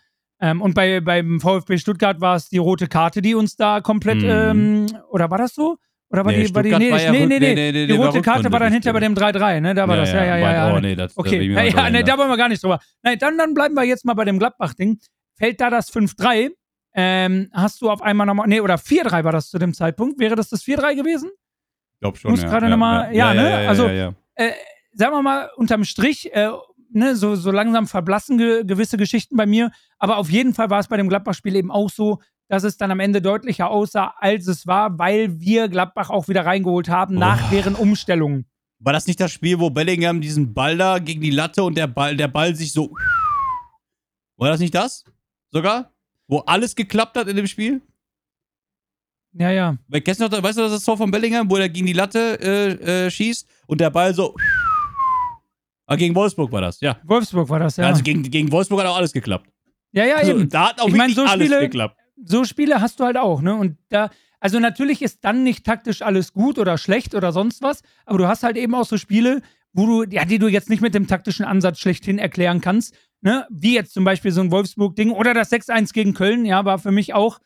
Ähm, und bei, beim VfB Stuttgart war es die rote Karte, die uns da komplett, Mhm. ähm, oder war das so? Oder war Nee, die, war die, nee, war ja nee, nee, nee, nee, nee, Die rote Karte war dann hinter bei dem 3-3, ne? Da war das, ja, ja, ja. ja, Oh, ne. nee, das, Okay, ich mir ja, ja, nee, da wollen wir gar nicht drüber. Nein, dann, dann bleiben wir jetzt mal bei dem Gladbach-Ding. Fällt da das 5-3, ähm, hast du auf einmal nochmal, nee, oder 4-3 war das zu dem Zeitpunkt. Wäre das das 4-3 gewesen? glaub schon, muss gerade noch mal- ja, ne? Also- ja, ja. Äh, sagen wir mal, unterm Strich, äh, ne, so, so langsam verblassen ge gewisse Geschichten bei mir. Aber auf jeden Fall war es bei dem Gladbach-Spiel eben auch so, dass es dann am Ende deutlicher aussah, als es war, weil wir Gladbach auch wieder reingeholt haben nach Oh. deren Umstellungen. War das nicht das Spiel, wo Bellingham diesen Ball da gegen die Latte und der Ball, der Ball sich so. War das nicht das? Sogar? Wo alles geklappt hat in dem Spiel? Ja, ja. Kennst du noch, weißt du das Tor von Bellingham, wo er gegen die Latte äh, äh, schießt und der Ball so. Ah, gegen Wolfsburg war das, ja. Wolfsburg war das, ja. Also gegen, gegen Wolfsburg hat auch alles geklappt. ja, ja, Also, eben. da hat auch Ich mein, wirklich so alles Spiele- geklappt. So Spiele hast du halt auch, ne? Und da, also natürlich ist dann nicht taktisch alles gut oder schlecht oder sonst was, aber du hast halt eben auch so Spiele, wo du, ja, die du jetzt nicht mit dem taktischen Ansatz schlechthin erklären kannst, ne? Wie jetzt zum Beispiel so ein Wolfsburg-Ding oder das 6-1 gegen Köln, ja, war für mich auch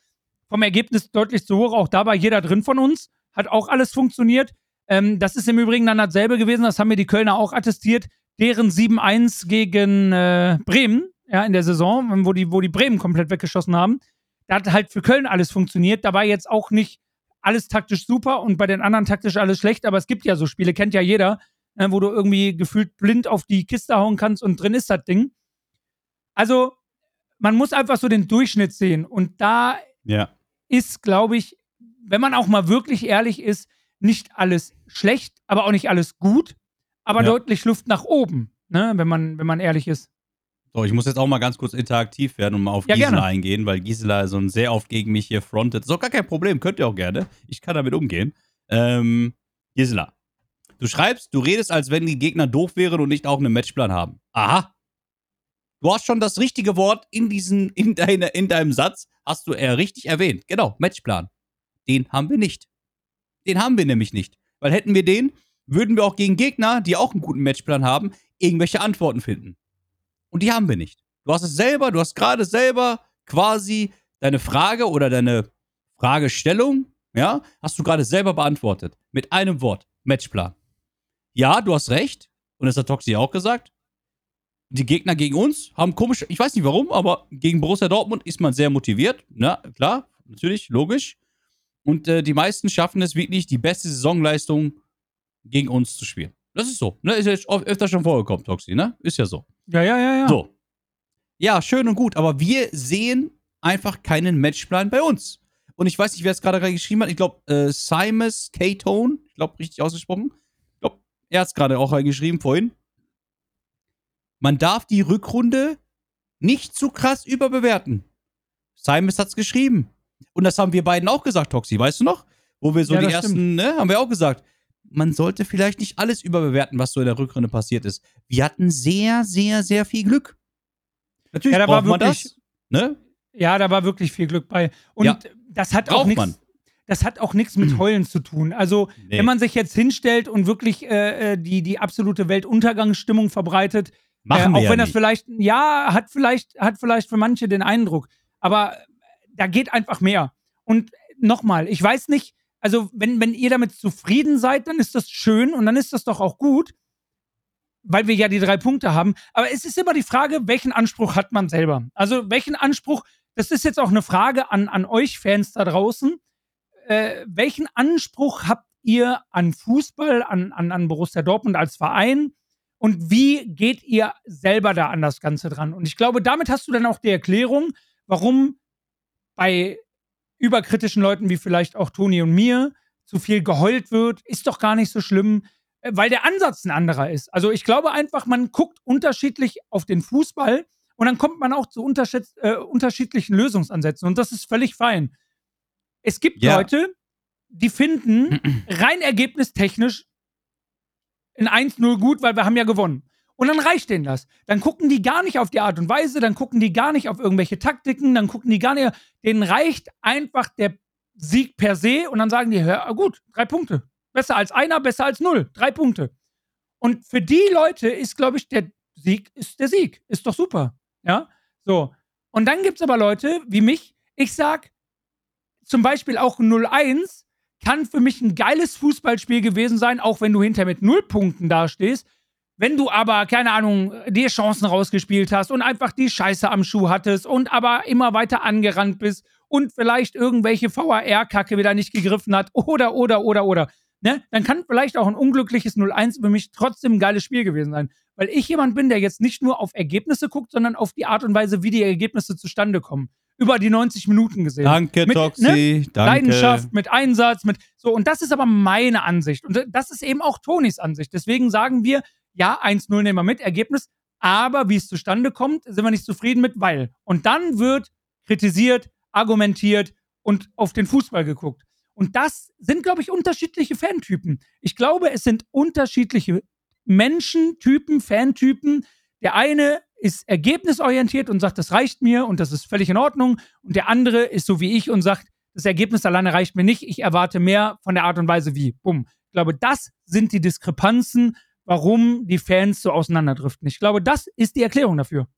vom Ergebnis deutlich zu hoch. Auch da war jeder drin von uns, hat auch alles funktioniert. Ähm, das ist im Übrigen dann dasselbe gewesen, das haben mir die Kölner auch attestiert, deren 7-1 gegen äh, Bremen, ja, in der Saison, wo die, wo die Bremen komplett weggeschossen haben. Da hat halt für Köln alles funktioniert. Da war jetzt auch nicht alles taktisch super und bei den anderen taktisch alles schlecht, aber es gibt ja so Spiele, kennt ja jeder, äh, wo du irgendwie gefühlt blind auf die Kiste hauen kannst und drin ist das Ding. Also, man muss einfach so den Durchschnitt sehen und da Ja. ist, glaube ich, wenn man auch mal wirklich ehrlich ist, nicht alles schlecht, aber auch nicht alles gut, aber Ja. deutlich Luft nach oben, ne, wenn man, wenn man ehrlich ist. So, ich muss jetzt auch mal ganz kurz interaktiv werden und mal auf Ja, Gisela gerne. eingehen, weil Gisela so sehr oft gegen mich hier frontet. Ist auch gar kein Problem, könnt ihr auch gerne. Ich kann damit umgehen. Ähm, Gisela, du schreibst, du redest, als wenn die Gegner doof wären und nicht auch einen Matchplan haben. Aha. Du hast schon das richtige Wort in, diesen, in, deine, in deinem Satz, hast du eher richtig erwähnt. Genau, Matchplan. Den haben wir nicht. Den haben wir nämlich nicht. Weil hätten wir den, würden wir auch gegen Gegner, die auch einen guten Matchplan haben, irgendwelche Antworten finden. Und die haben wir nicht. Du hast es selber, du hast gerade selber quasi deine Frage oder deine Fragestellung, ja, hast du gerade selber beantwortet. Mit einem Wort. Matchplan. Ja, du hast recht. Und das hat Toxi auch gesagt. Die Gegner gegen uns haben komisch, ich weiß nicht warum, aber gegen Borussia Dortmund ist man sehr motiviert. Na, klar. natürlich, logisch. Und äh, die meisten schaffen es wirklich, die beste Saisonleistung gegen uns zu spielen. Das ist so. Ne? Ist ja öfter schon vorgekommen, Toxi, ne? Ist ja so. Ja, ja, ja, ja. So. Ja, schön und gut, aber wir sehen einfach keinen Matchplan bei uns. Und ich weiß nicht, wer es gerade geschrieben hat. Ich glaube, äh, Simus K-Tone, ich glaube, richtig ausgesprochen. Ich glaube, er hat es gerade auch reingeschrieben vorhin. Man darf die Rückrunde nicht zu krass überbewerten. Simus hat es geschrieben. Und das haben wir beiden auch gesagt, Toxi, weißt du noch? Wo wir so Ja, die ersten, ne, haben wir auch gesagt. Man sollte vielleicht nicht alles überbewerten, was so in der Rückrunde passiert ist. Wir hatten sehr, sehr, sehr viel Glück. Natürlich Ja, da braucht war man wirklich- das. Ne? Ja, da war wirklich viel Glück bei. Und Ja. das hat auch nichts. man. Das hat auch nichts mit [clears throat] Heulen zu tun. Also, Nee. wenn man sich jetzt hinstellt und wirklich äh, äh, die, die absolute Weltuntergangsstimmung verbreitet, Machen äh, wir auch ja wenn das nicht. vielleicht, ja, hat vielleicht, hat vielleicht für manche den Eindruck, aber da geht einfach mehr. Und nochmal, ich weiß nicht, also wenn, wenn ihr damit zufrieden seid, dann ist das schön und dann ist das doch auch gut, weil wir ja die drei Punkte haben. Aber es ist immer die Frage, welchen Anspruch hat man selber? Also welchen Anspruch, das ist jetzt auch eine Frage an, an euch Fans da draußen, äh, welchen Anspruch habt ihr an Fußball, an, an, an Borussia Dortmund als Verein? Und wie geht ihr selber da an das Ganze dran? Und ich glaube, damit hast du dann auch die Erklärung, warum bei überkritischen Leuten wie vielleicht auch Toni und mir zu viel geheult wird, ist doch gar nicht so schlimm, äh, weil der Ansatz ein anderer ist. Also ich glaube einfach, man guckt unterschiedlich auf den Fußball und dann kommt man auch zu äh, unterschiedlichen Lösungsansätzen und das ist völlig fein. Es gibt Ja. Leute, die finden [clears throat] rein ergebnistechnisch ein 1-0 gut, weil wir haben ja gewonnen. Und dann reicht denen das. Dann gucken die gar nicht auf die Art und Weise, dann gucken die gar nicht auf irgendwelche Taktiken, dann gucken die gar nicht. Denen reicht einfach der Sieg per se und dann sagen die, ja, gut, drei Punkte. Besser als einer, besser als null. Drei Punkte. Und für die Leute ist, glaube ich, der Sieg ist der Sieg. Ist doch super. Ja, so. Und dann gibt es aber Leute wie mich, ich sag zum Beispiel auch 0-1 kann für mich ein geiles Fußballspiel gewesen sein, auch wenn du hinter mit null Punkten dastehst. Wenn du aber, keine Ahnung, dir Chancen rausgespielt hast und einfach die Scheiße am Schuh hattest und aber immer weiter angerannt bist und vielleicht irgendwelche VAR-Kacke wieder nicht gegriffen hat oder, oder, oder, oder, ne? Dann kann vielleicht auch ein unglückliches 0-1 für mich trotzdem ein geiles Spiel gewesen sein. Weil ich jemand bin, der jetzt nicht nur auf Ergebnisse guckt, sondern auf die Art und Weise, wie die Ergebnisse zustande kommen. Über die 90 Minuten gesehen. Danke, Mit, Toxi. ne? Danke. Leidenschaft, mit Einsatz, mit so. Und das ist aber meine Ansicht. Und das ist eben auch Tonis Ansicht. Deswegen sagen wir, ja, 1-0 nehmen wir mit, Ergebnis, aber wie es zustande kommt, sind wir nicht zufrieden mit, weil. Und dann wird kritisiert, argumentiert und auf den Fußball geguckt. Und das sind, glaube ich, unterschiedliche Fantypen. Ich glaube, es sind unterschiedliche Menschentypen, Fantypen. Der eine ist ergebnisorientiert und sagt, das reicht mir und das ist völlig in Ordnung. Und der andere ist so wie ich und sagt, das Ergebnis alleine reicht mir nicht. Ich erwarte mehr von der Art und Weise wie. Bumm. Ich glaube, das sind die Diskrepanzen, warum die Fans so auseinanderdriften. Ich glaube, das ist die Erklärung dafür.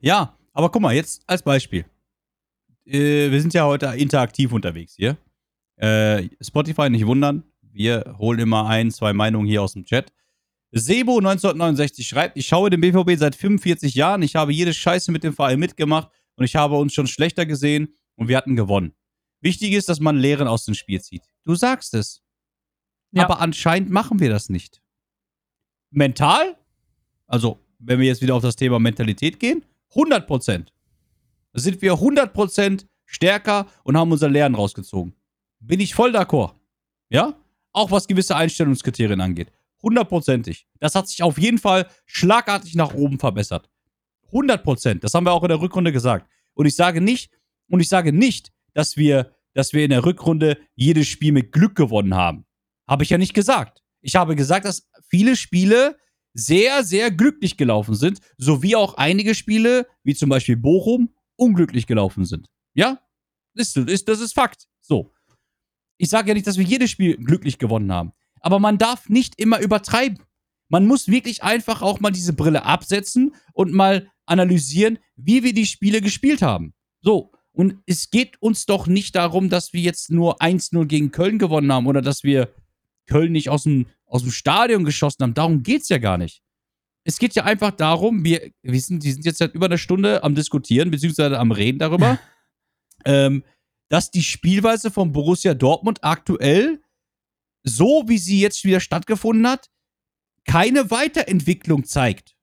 Ja, aber guck mal, jetzt als Beispiel. Äh, wir sind ja heute interaktiv unterwegs hier. Äh, Spotify nicht wundern. Wir holen immer ein, zwei Meinungen hier aus dem Chat. Sebo 1969 schreibt, ich schaue den BVB seit 45 Jahren, ich habe jede Scheiße mit dem Verein mitgemacht und ich habe uns schon schlechter gesehen und wir hatten gewonnen. Wichtig ist, dass man Lehren aus dem Spiel zieht. Du sagst es. Ja. Aber anscheinend machen wir das nicht. Mental, also wenn wir jetzt wieder auf das Thema Mentalität gehen, 100 Prozent. Da sind wir 100 Prozent stärker und haben unser Lernen rausgezogen. Bin ich voll d'accord. Ja? Auch was gewisse Einstellungskriterien angeht. Hundertprozentig. Das hat sich auf jeden Fall schlagartig nach oben verbessert. 100 Prozent. Das haben wir auch in der Rückrunde gesagt. Und ich sage nicht, und ich sage nicht, dass wir, dass wir in der Rückrunde jedes Spiel mit Glück gewonnen haben. Habe ich ja nicht gesagt. Ich habe gesagt, dass viele Spiele sehr, sehr glücklich gelaufen sind, sowie auch einige Spiele, wie zum Beispiel Bochum, unglücklich gelaufen sind. Ja? Ist, ist, das ist Fakt. So. Ich sage ja nicht, dass wir jedes Spiel glücklich gewonnen haben. Aber man darf nicht immer übertreiben. Man muss wirklich einfach auch mal diese Brille absetzen und mal analysieren, wie wir die Spiele gespielt haben. So. Und es geht uns doch nicht darum, dass wir jetzt nur 1-0 gegen Köln gewonnen haben oder dass wir Köln nicht aus dem, aus dem Stadion geschossen haben. Darum geht es ja gar nicht. Es geht ja einfach darum, wir, wir, sind, wir sind jetzt seit über einer Stunde am Diskutieren, beziehungsweise am Reden darüber, ähm, dass die Spielweise von Borussia Dortmund aktuell, so wie sie jetzt wieder stattgefunden hat, keine Weiterentwicklung zeigt.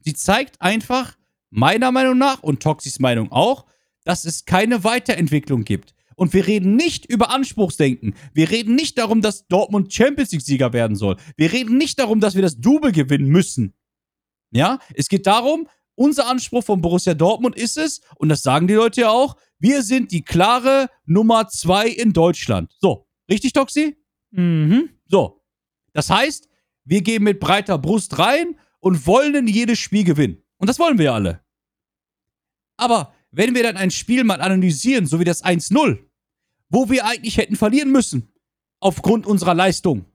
Sie zeigt einfach, meiner Meinung nach und Toxis Meinung auch, dass es keine Weiterentwicklung gibt. Und wir reden nicht über Anspruchsdenken. Wir reden nicht darum, dass Dortmund Champions League-Sieger werden soll. Wir reden nicht darum, dass wir das Double gewinnen müssen. Ja, es geht darum, unser Anspruch von Borussia Dortmund ist es, und das sagen die Leute ja auch, wir sind die klare Nummer zwei in Deutschland. So, richtig, Toxi? Mhm. So. Das heißt, wir gehen mit breiter Brust rein und wollen in jedes Spiel gewinnen. Und das wollen wir ja alle. Aber wenn wir dann ein Spiel mal analysieren, so wie das 1-0, wo wir eigentlich hätten verlieren müssen, aufgrund unserer Leistung,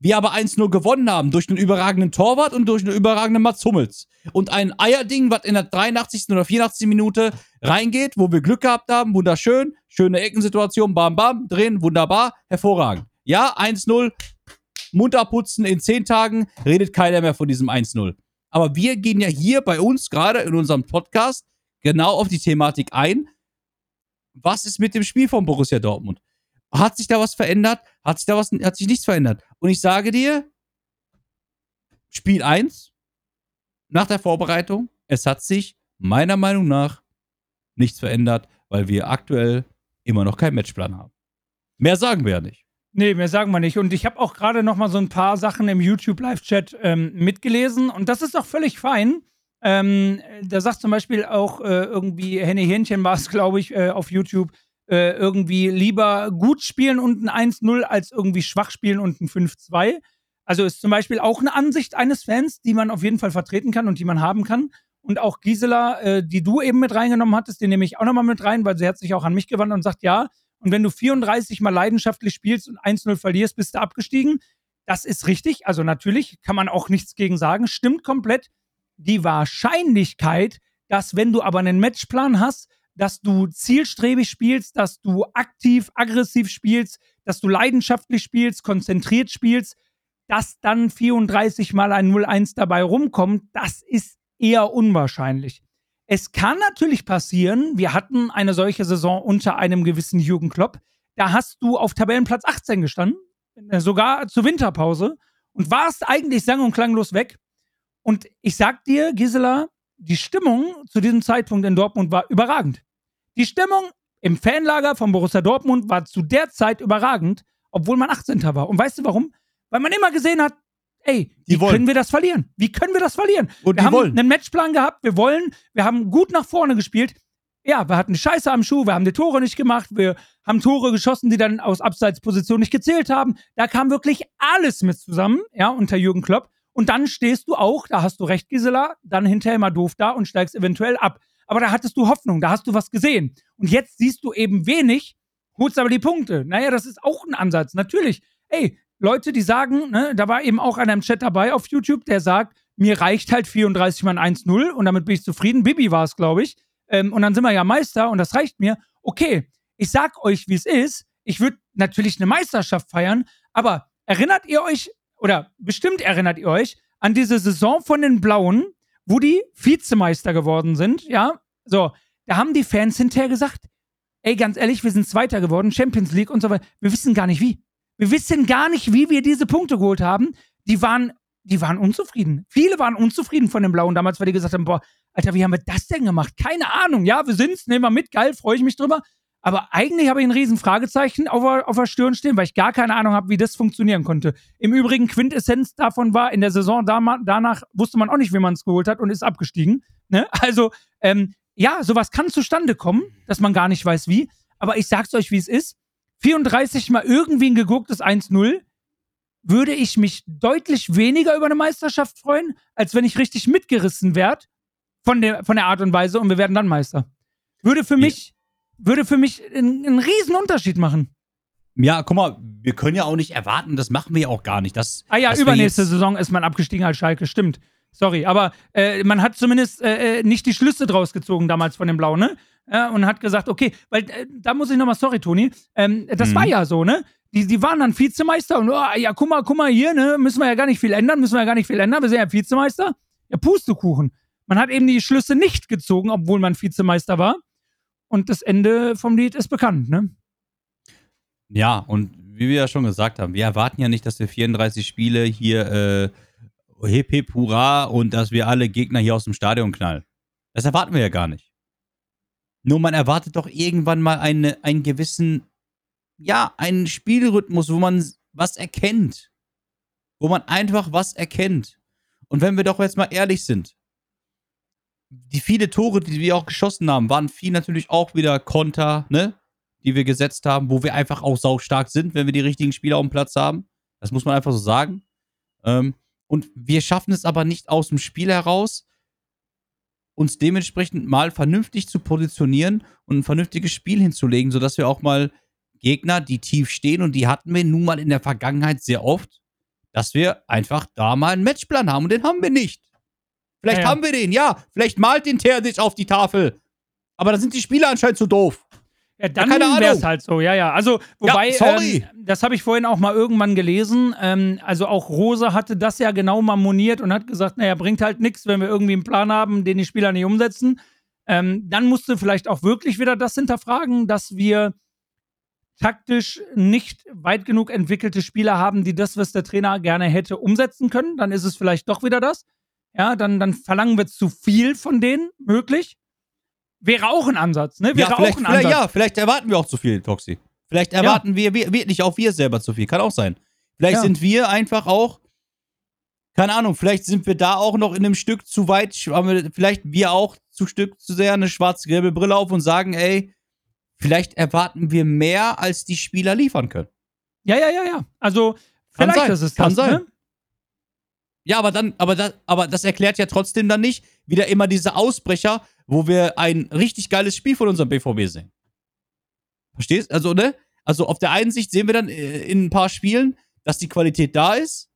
wir aber 1-0 gewonnen haben durch einen überragenden Torwart und durch einen überragenden Mats Hummels. Und ein Eierding, was in der 83. oder 84. Minute reingeht, wo wir Glück gehabt haben, wunderschön, schöne Eckensituation, bam, bam, drehen, wunderbar, hervorragend. Ja, 1-0, Mund abputzen in 10 Tagen, redet keiner mehr von diesem 1-0. Aber wir gehen ja hier bei uns gerade in unserem Podcast genau auf die Thematik ein. Was ist mit dem Spiel von Borussia Dortmund? Hat sich da was verändert? Hat sich da was, hat sich nichts verändert? Und ich sage dir, Spiel 1, nach der Vorbereitung, es hat sich meiner Meinung nach nichts verändert, weil wir aktuell immer noch keinen Matchplan haben. Mehr sagen wir ja nicht. Nee, mehr sagen wir nicht. Und ich habe auch gerade noch mal so ein paar Sachen im YouTube-Live-Chat ähm, mitgelesen. Und das ist auch völlig fein. Ähm, da sagt zum Beispiel auch äh, irgendwie Henny Hähnchen war es, [laughs] glaube ich, äh, auf YouTube, äh, irgendwie lieber gut spielen und ein 1-0 als irgendwie schwach spielen und ein 5-2. Also ist zum Beispiel auch eine Ansicht eines Fans, die man auf jeden Fall vertreten kann und die man haben kann. Und auch Gisela, äh, die du eben mit reingenommen hattest, die nehme ich auch nochmal mit rein, weil sie hat sich auch an mich gewandt und sagt, ja, und wenn du 34 mal leidenschaftlich spielst und 1-0 verlierst, bist du abgestiegen. Das ist richtig. Also natürlich kann man auch nichts gegen sagen. Stimmt komplett. Die Wahrscheinlichkeit, dass wenn du aber einen Matchplan hast, dass du zielstrebig spielst, dass du aktiv, aggressiv spielst, dass du leidenschaftlich spielst, konzentriert spielst, dass dann 34 mal ein 0-1 dabei rumkommt, das ist eher unwahrscheinlich. Es kann natürlich passieren, wir hatten eine solche Saison unter einem gewissen Jürgen Klopp, da hast du auf Tabellenplatz 18 gestanden, äh, sogar zur Winterpause und warst eigentlich sang- und klanglos weg. Und ich sag dir, Gisela, die Stimmung zu diesem Zeitpunkt in Dortmund war überragend. Die Stimmung im Fanlager von Borussia Dortmund war zu der Zeit überragend, obwohl man 18. war. Und weißt du warum? Weil man immer gesehen hat, ey, Die wie wollen. können wir das verlieren? Wie können wir das verlieren? Und wir haben wollen. einen Matchplan gehabt, wir wollen, wir haben gut nach vorne gespielt. Ja, wir hatten Scheiße am Schuh, wir haben die Tore nicht gemacht, wir haben Tore geschossen, die dann aus Abseitsposition nicht gezählt haben. Da kam wirklich alles mit zusammen, ja, unter Jürgen Klopp. Und dann stehst du auch, da hast du recht, Gisela, dann hinterher mal doof da und steigst eventuell ab. Aber da hattest du Hoffnung, da hast du was gesehen. Und jetzt siehst du eben wenig, holst aber die Punkte. Naja, das ist auch ein Ansatz. Natürlich, ey, Leute, die sagen, ne, da war eben auch einer im Chat dabei auf YouTube, der sagt, mir reicht halt 34 mal ein 1-0 und damit bin ich zufrieden. Bibi war es, glaube ich. Ähm, und dann sind wir ja Meister und das reicht mir. Okay, ich sag euch, wie es ist. Ich würde natürlich eine Meisterschaft feiern, aber erinnert ihr euch, oder bestimmt erinnert ihr euch, an diese Saison von den Blauen, wo die Vizemeister geworden sind, ja? So, da haben die Fans hinterher gesagt, ey, ganz ehrlich, wir sind Zweiter geworden, Champions League und so weiter. Wir wissen gar nicht wie. Wir wissen gar nicht, wie wir diese Punkte geholt haben. Die waren, die waren unzufrieden. Viele waren unzufrieden von den Blauen damals, weil die gesagt haben, boah, Alter, wie haben wir das denn gemacht? Keine Ahnung. Ja, wir sind's, nehmen wir mit, geil, freue ich mich drüber. Aber eigentlich habe ich ein riesen Fragezeichen auf der, auf der Stirn stehen, weil ich gar keine Ahnung habe, wie das funktionieren konnte. Im Übrigen, Quintessenz davon war, in der Saison danach wusste man auch nicht, wie man es geholt hat und ist abgestiegen. Ne? [laughs] Also, ähm, ja, sowas kann zustande kommen, dass man gar nicht weiß wie. Aber ich sag's euch, wie es ist. 34 mal irgendwie ein gegucktes 1-0 würde ich mich deutlich weniger über eine Meisterschaft freuen, als wenn ich richtig mitgerissen werde von der, von der Art und Weise und wir werden dann Meister. Würde für mich, würde für mich einen, einen riesen Unterschied machen. Ja, guck mal, wir können ja auch nicht erwarten, das machen wir ja auch gar nicht. Das, Ah ja, übernächste Saison ist man abgestiegen als Schalke, stimmt. Sorry, aber äh, man hat zumindest äh, äh, nicht die Schlüsse draus gezogen damals von dem Blau, ne? Ja, und hat gesagt, okay, weil äh, da muss ich nochmal, sorry, Toni, ähm, das Mhm. war ja so, ne? Die, die waren dann Vizemeister und, oh, ja, guck mal, guck mal hier, ne? Müssen wir ja gar nicht viel ändern, müssen wir ja gar nicht viel ändern, wir sind ja Vizemeister. Ja, Pustekuchen. Man hat eben die Schlüsse nicht gezogen, obwohl man Vizemeister war. Und das Ende vom Lied ist bekannt, ne? Ja, und wie wir ja schon gesagt haben, wir erwarten ja nicht, dass wir 34 Spiele hier äh, hip hip hurra und dass wir alle Gegner hier aus dem Stadion knallen. Das erwarten wir ja gar nicht. Nur man erwartet doch irgendwann mal eine, einen gewissen, ja, einen Spielrhythmus, wo man was erkennt. Wo man einfach was erkennt. Und wenn wir doch jetzt mal ehrlich sind, die viele Tore, die wir auch geschossen haben, waren viel natürlich auch wieder Konter, ne? Die wir gesetzt haben, wo wir einfach auch saustark sind, wenn wir die richtigen Spieler auf dem Platz haben. Das muss man einfach so sagen. Ähm, und wir schaffen es aber nicht aus dem Spiel heraus, uns dementsprechend mal vernünftig zu positionieren und ein vernünftiges Spiel hinzulegen, sodass wir auch mal Gegner, die tief stehen, und die hatten wir nun mal in der Vergangenheit sehr oft, dass wir einfach da mal einen Matchplan haben und den haben wir nicht. Vielleicht Ja, ja. haben wir den, ja. Vielleicht malt den Terzic auf die Tafel. Aber da sind die Spieler anscheinend zu doof. Ja, dann keine Ahnung. wäre es halt so, ja, ja. Also, wobei, sorry. Ähm, das habe ich vorhin auch mal irgendwann gelesen. Ähm, also auch Rose hatte das ja genau mal moniert und hat gesagt, naja, bringt halt nichts, wenn wir irgendwie einen Plan haben, den die Spieler nicht umsetzen. Ähm, dann musst du vielleicht auch wirklich wieder das hinterfragen, dass wir taktisch nicht weit genug entwickelte Spieler haben, die das, was der Trainer gerne hätte, umsetzen können. Dann ist es vielleicht doch wieder das. Ja, dann, dann verlangen wir zu viel von denen, möglich. Wäre auch ein Ansatz, ne? Wäre ja, auch vielleicht, ein Ansatz. ja, vielleicht erwarten wir auch zu viel, Toxi. Vielleicht erwarten wir, wir wirklich auch wir selber zu viel. Kann auch sein. Vielleicht Ja. sind wir einfach auch, keine Ahnung, vielleicht sind wir da auch noch in einem Stück zu weit, vielleicht wir auch zu Stück zu sehr eine schwarz-gelbe Brille auf und sagen, ey, vielleicht erwarten wir mehr, als die Spieler liefern können. Ja, ja, ja, ja. Also, Kann vielleicht sein, ist es kann das, sein. Ne? Ja, aber dann, aber das, aber das erklärt ja trotzdem dann nicht wieder immer diese Ausbrecher, wo wir ein richtig geiles Spiel von unserem BVB sehen. Verstehst? Also, ne? Also auf der einen Sicht sehen wir dann äh, in ein paar Spielen, dass die Qualität da ist,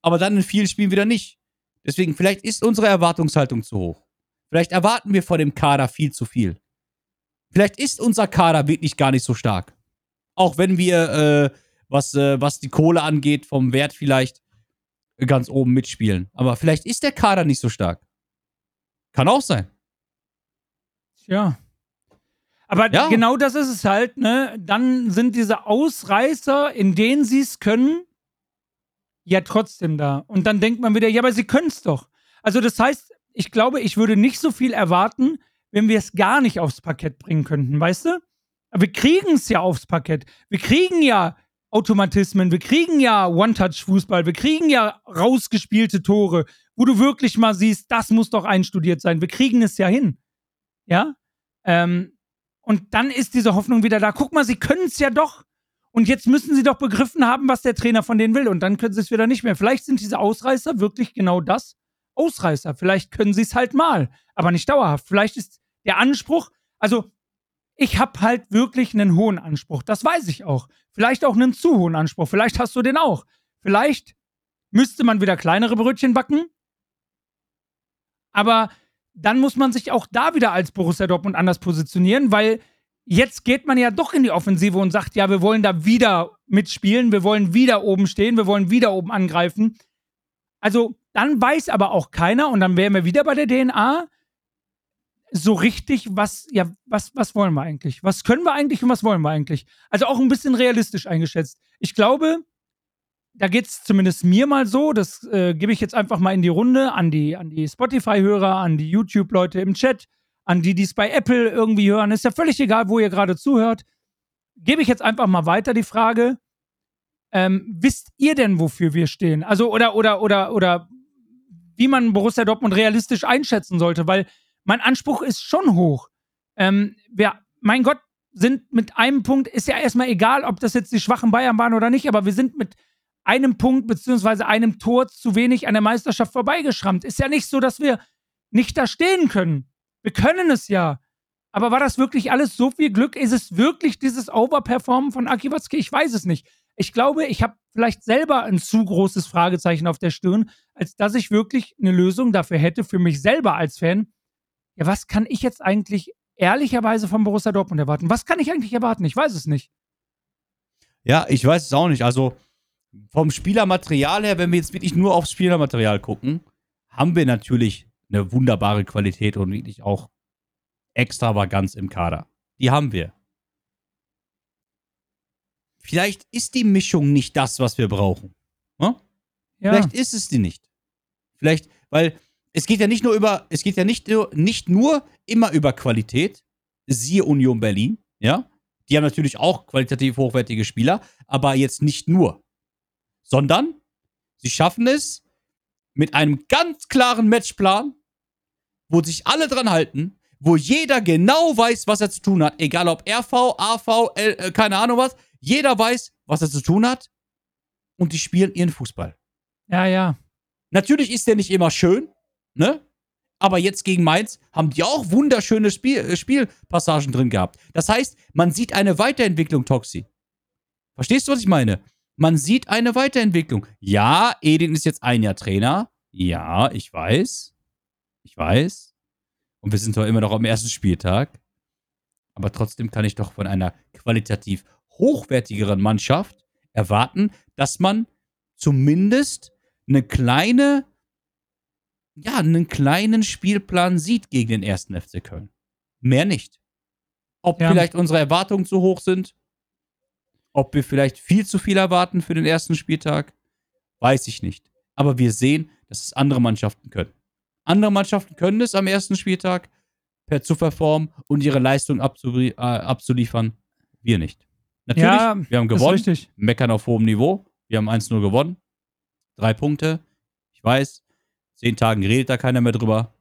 aber dann in vielen Spielen wieder nicht. Deswegen, vielleicht ist unsere Erwartungshaltung zu hoch. Vielleicht erwarten wir von dem Kader viel zu viel. Vielleicht ist unser Kader wirklich gar nicht so stark. Auch wenn wir, äh, was, äh, was die Kohle angeht, vom Wert vielleicht ganz oben mitspielen. Aber vielleicht ist der Kader nicht so stark. Kann auch sein. Ja. Aber Ja. genau das ist es halt, ne? Dann sind diese Ausreißer, in denen sie es können, ja trotzdem da. Und dann denkt man wieder, ja, aber sie können es doch. Also das heißt, ich glaube, ich würde nicht so viel erwarten, wenn wir es gar nicht aufs Parkett bringen könnten, weißt du? Aber wir kriegen es ja aufs Parkett. Wir kriegen ja Automatismen, wir kriegen ja One-Touch-Fußball, wir kriegen ja rausgespielte Tore, wo du wirklich mal siehst, das muss doch einstudiert sein. Wir kriegen es ja hin. Ja? Ähm, und dann ist diese Hoffnung wieder da. Guck mal, sie können es ja doch. Und jetzt müssen sie doch begriffen haben, was der Trainer von denen will. Und dann können sie es wieder nicht mehr. Vielleicht sind diese Ausreißer wirklich genau das. Ausreißer. Vielleicht können sie es halt mal, aber nicht dauerhaft. Vielleicht ist der Anspruch, also ich habe halt wirklich einen hohen Anspruch. Das weiß ich auch. Vielleicht auch einen zu hohen Anspruch. Vielleicht hast du den auch. Vielleicht müsste man wieder kleinere Brötchen backen. Aber dann muss man sich auch da wieder als Borussia Dortmund anders positionieren, weil jetzt geht man ja doch in die Offensive und sagt, ja, wir wollen da wieder mitspielen, wir wollen wieder oben stehen, wir wollen wieder oben angreifen. Also dann weiß aber auch keiner, und dann wären wir wieder bei der DNA, so richtig, was, ja, was, was wollen wir eigentlich? Was können wir eigentlich und was wollen wir eigentlich? Also auch ein bisschen realistisch eingeschätzt. Ich glaube, da geht es zumindest mir mal so, das äh, gebe ich jetzt einfach mal in die Runde an die, an die Spotify-Hörer, an die YouTube-Leute im Chat, an die, die es bei Apple irgendwie hören. Ist ja völlig egal, wo ihr gerade zuhört. Gebe ich jetzt einfach mal weiter die Frage. Ähm, wisst ihr denn, wofür wir stehen? Also, oder, oder, oder, oder wie man Borussia Dortmund realistisch einschätzen sollte, weil mein Anspruch ist schon hoch. Ähm, wir, mein Gott, sind mit einem Punkt, ist ja erstmal egal, ob das jetzt die schwachen Bayern waren oder nicht, aber wir sind mit einem Punkt beziehungsweise einem Tor zu wenig an der Meisterschaft vorbeigeschrammt. Ist ja nicht so, dass wir nicht da stehen können. Wir können es ja. Aber war das wirklich alles so viel Glück? Ist es wirklich dieses Overperformen von Aki? Ich weiß es nicht. Ich glaube, ich habe vielleicht selber ein zu großes Fragezeichen auf der Stirn, als dass ich wirklich eine Lösung dafür hätte, für mich selber als Fan. Ja, was kann ich jetzt eigentlich ehrlicherweise vom Borussia Dortmund erwarten? Was kann ich eigentlich erwarten? Ich weiß es nicht. Ja, ich weiß es auch nicht. Also vom Spielermaterial her, wenn wir jetzt wirklich nur aufs Spielermaterial gucken, haben wir natürlich eine wunderbare Qualität und wirklich auch Extravaganz im Kader. Die haben wir. Vielleicht ist die Mischung nicht das, was wir brauchen. Hm? Ja. Vielleicht ist es die nicht. Vielleicht, weil es geht ja nicht nur über, es geht ja nicht nur, nicht nur immer über Qualität. Siehe Union Berlin, ja. Die haben natürlich auch qualitativ hochwertige Spieler, aber jetzt nicht nur. Sondern sie schaffen es mit einem ganz klaren Matchplan, wo sich alle dran halten, wo jeder genau weiß, was er zu tun hat. Egal ob RV, AV, L, äh, keine Ahnung was. Jeder weiß, was er zu tun hat. Und die spielen ihren Fußball. ja, ja. Natürlich ist der nicht immer schön, ne? Aber jetzt gegen Mainz haben die auch wunderschöne Spiel, äh, Spielpassagen drin gehabt. Das heißt, man sieht eine Weiterentwicklung, Toxi. Verstehst du, was ich meine? Man sieht eine Weiterentwicklung. Ja, Edin ist jetzt ein Jahr Trainer. Ja, ich weiß. Ich weiß. Und wir sind zwar immer noch am ersten Spieltag. Aber trotzdem kann ich doch von einer qualitativ hochwertigeren Mannschaft erwarten, dass man zumindest eine kleine, ja, einen kleinen Spielplan sieht gegen den ersten FC Köln. Mehr nicht. Ob Ja. vielleicht unsere Erwartungen zu hoch sind, ob wir vielleicht viel zu viel erwarten für den ersten Spieltag, weiß ich nicht. Aber wir sehen, dass es andere Mannschaften können. Andere Mannschaften können es am ersten Spieltag per zu performen und ihre Leistung abzuli äh, abzuliefern. Wir nicht. Natürlich, Ja, wir haben gewonnen meckern auf hohem Niveau. Wir haben 1-0 gewonnen. Drei Punkte. Ich weiß, zehn Tagen redet da keiner mehr drüber.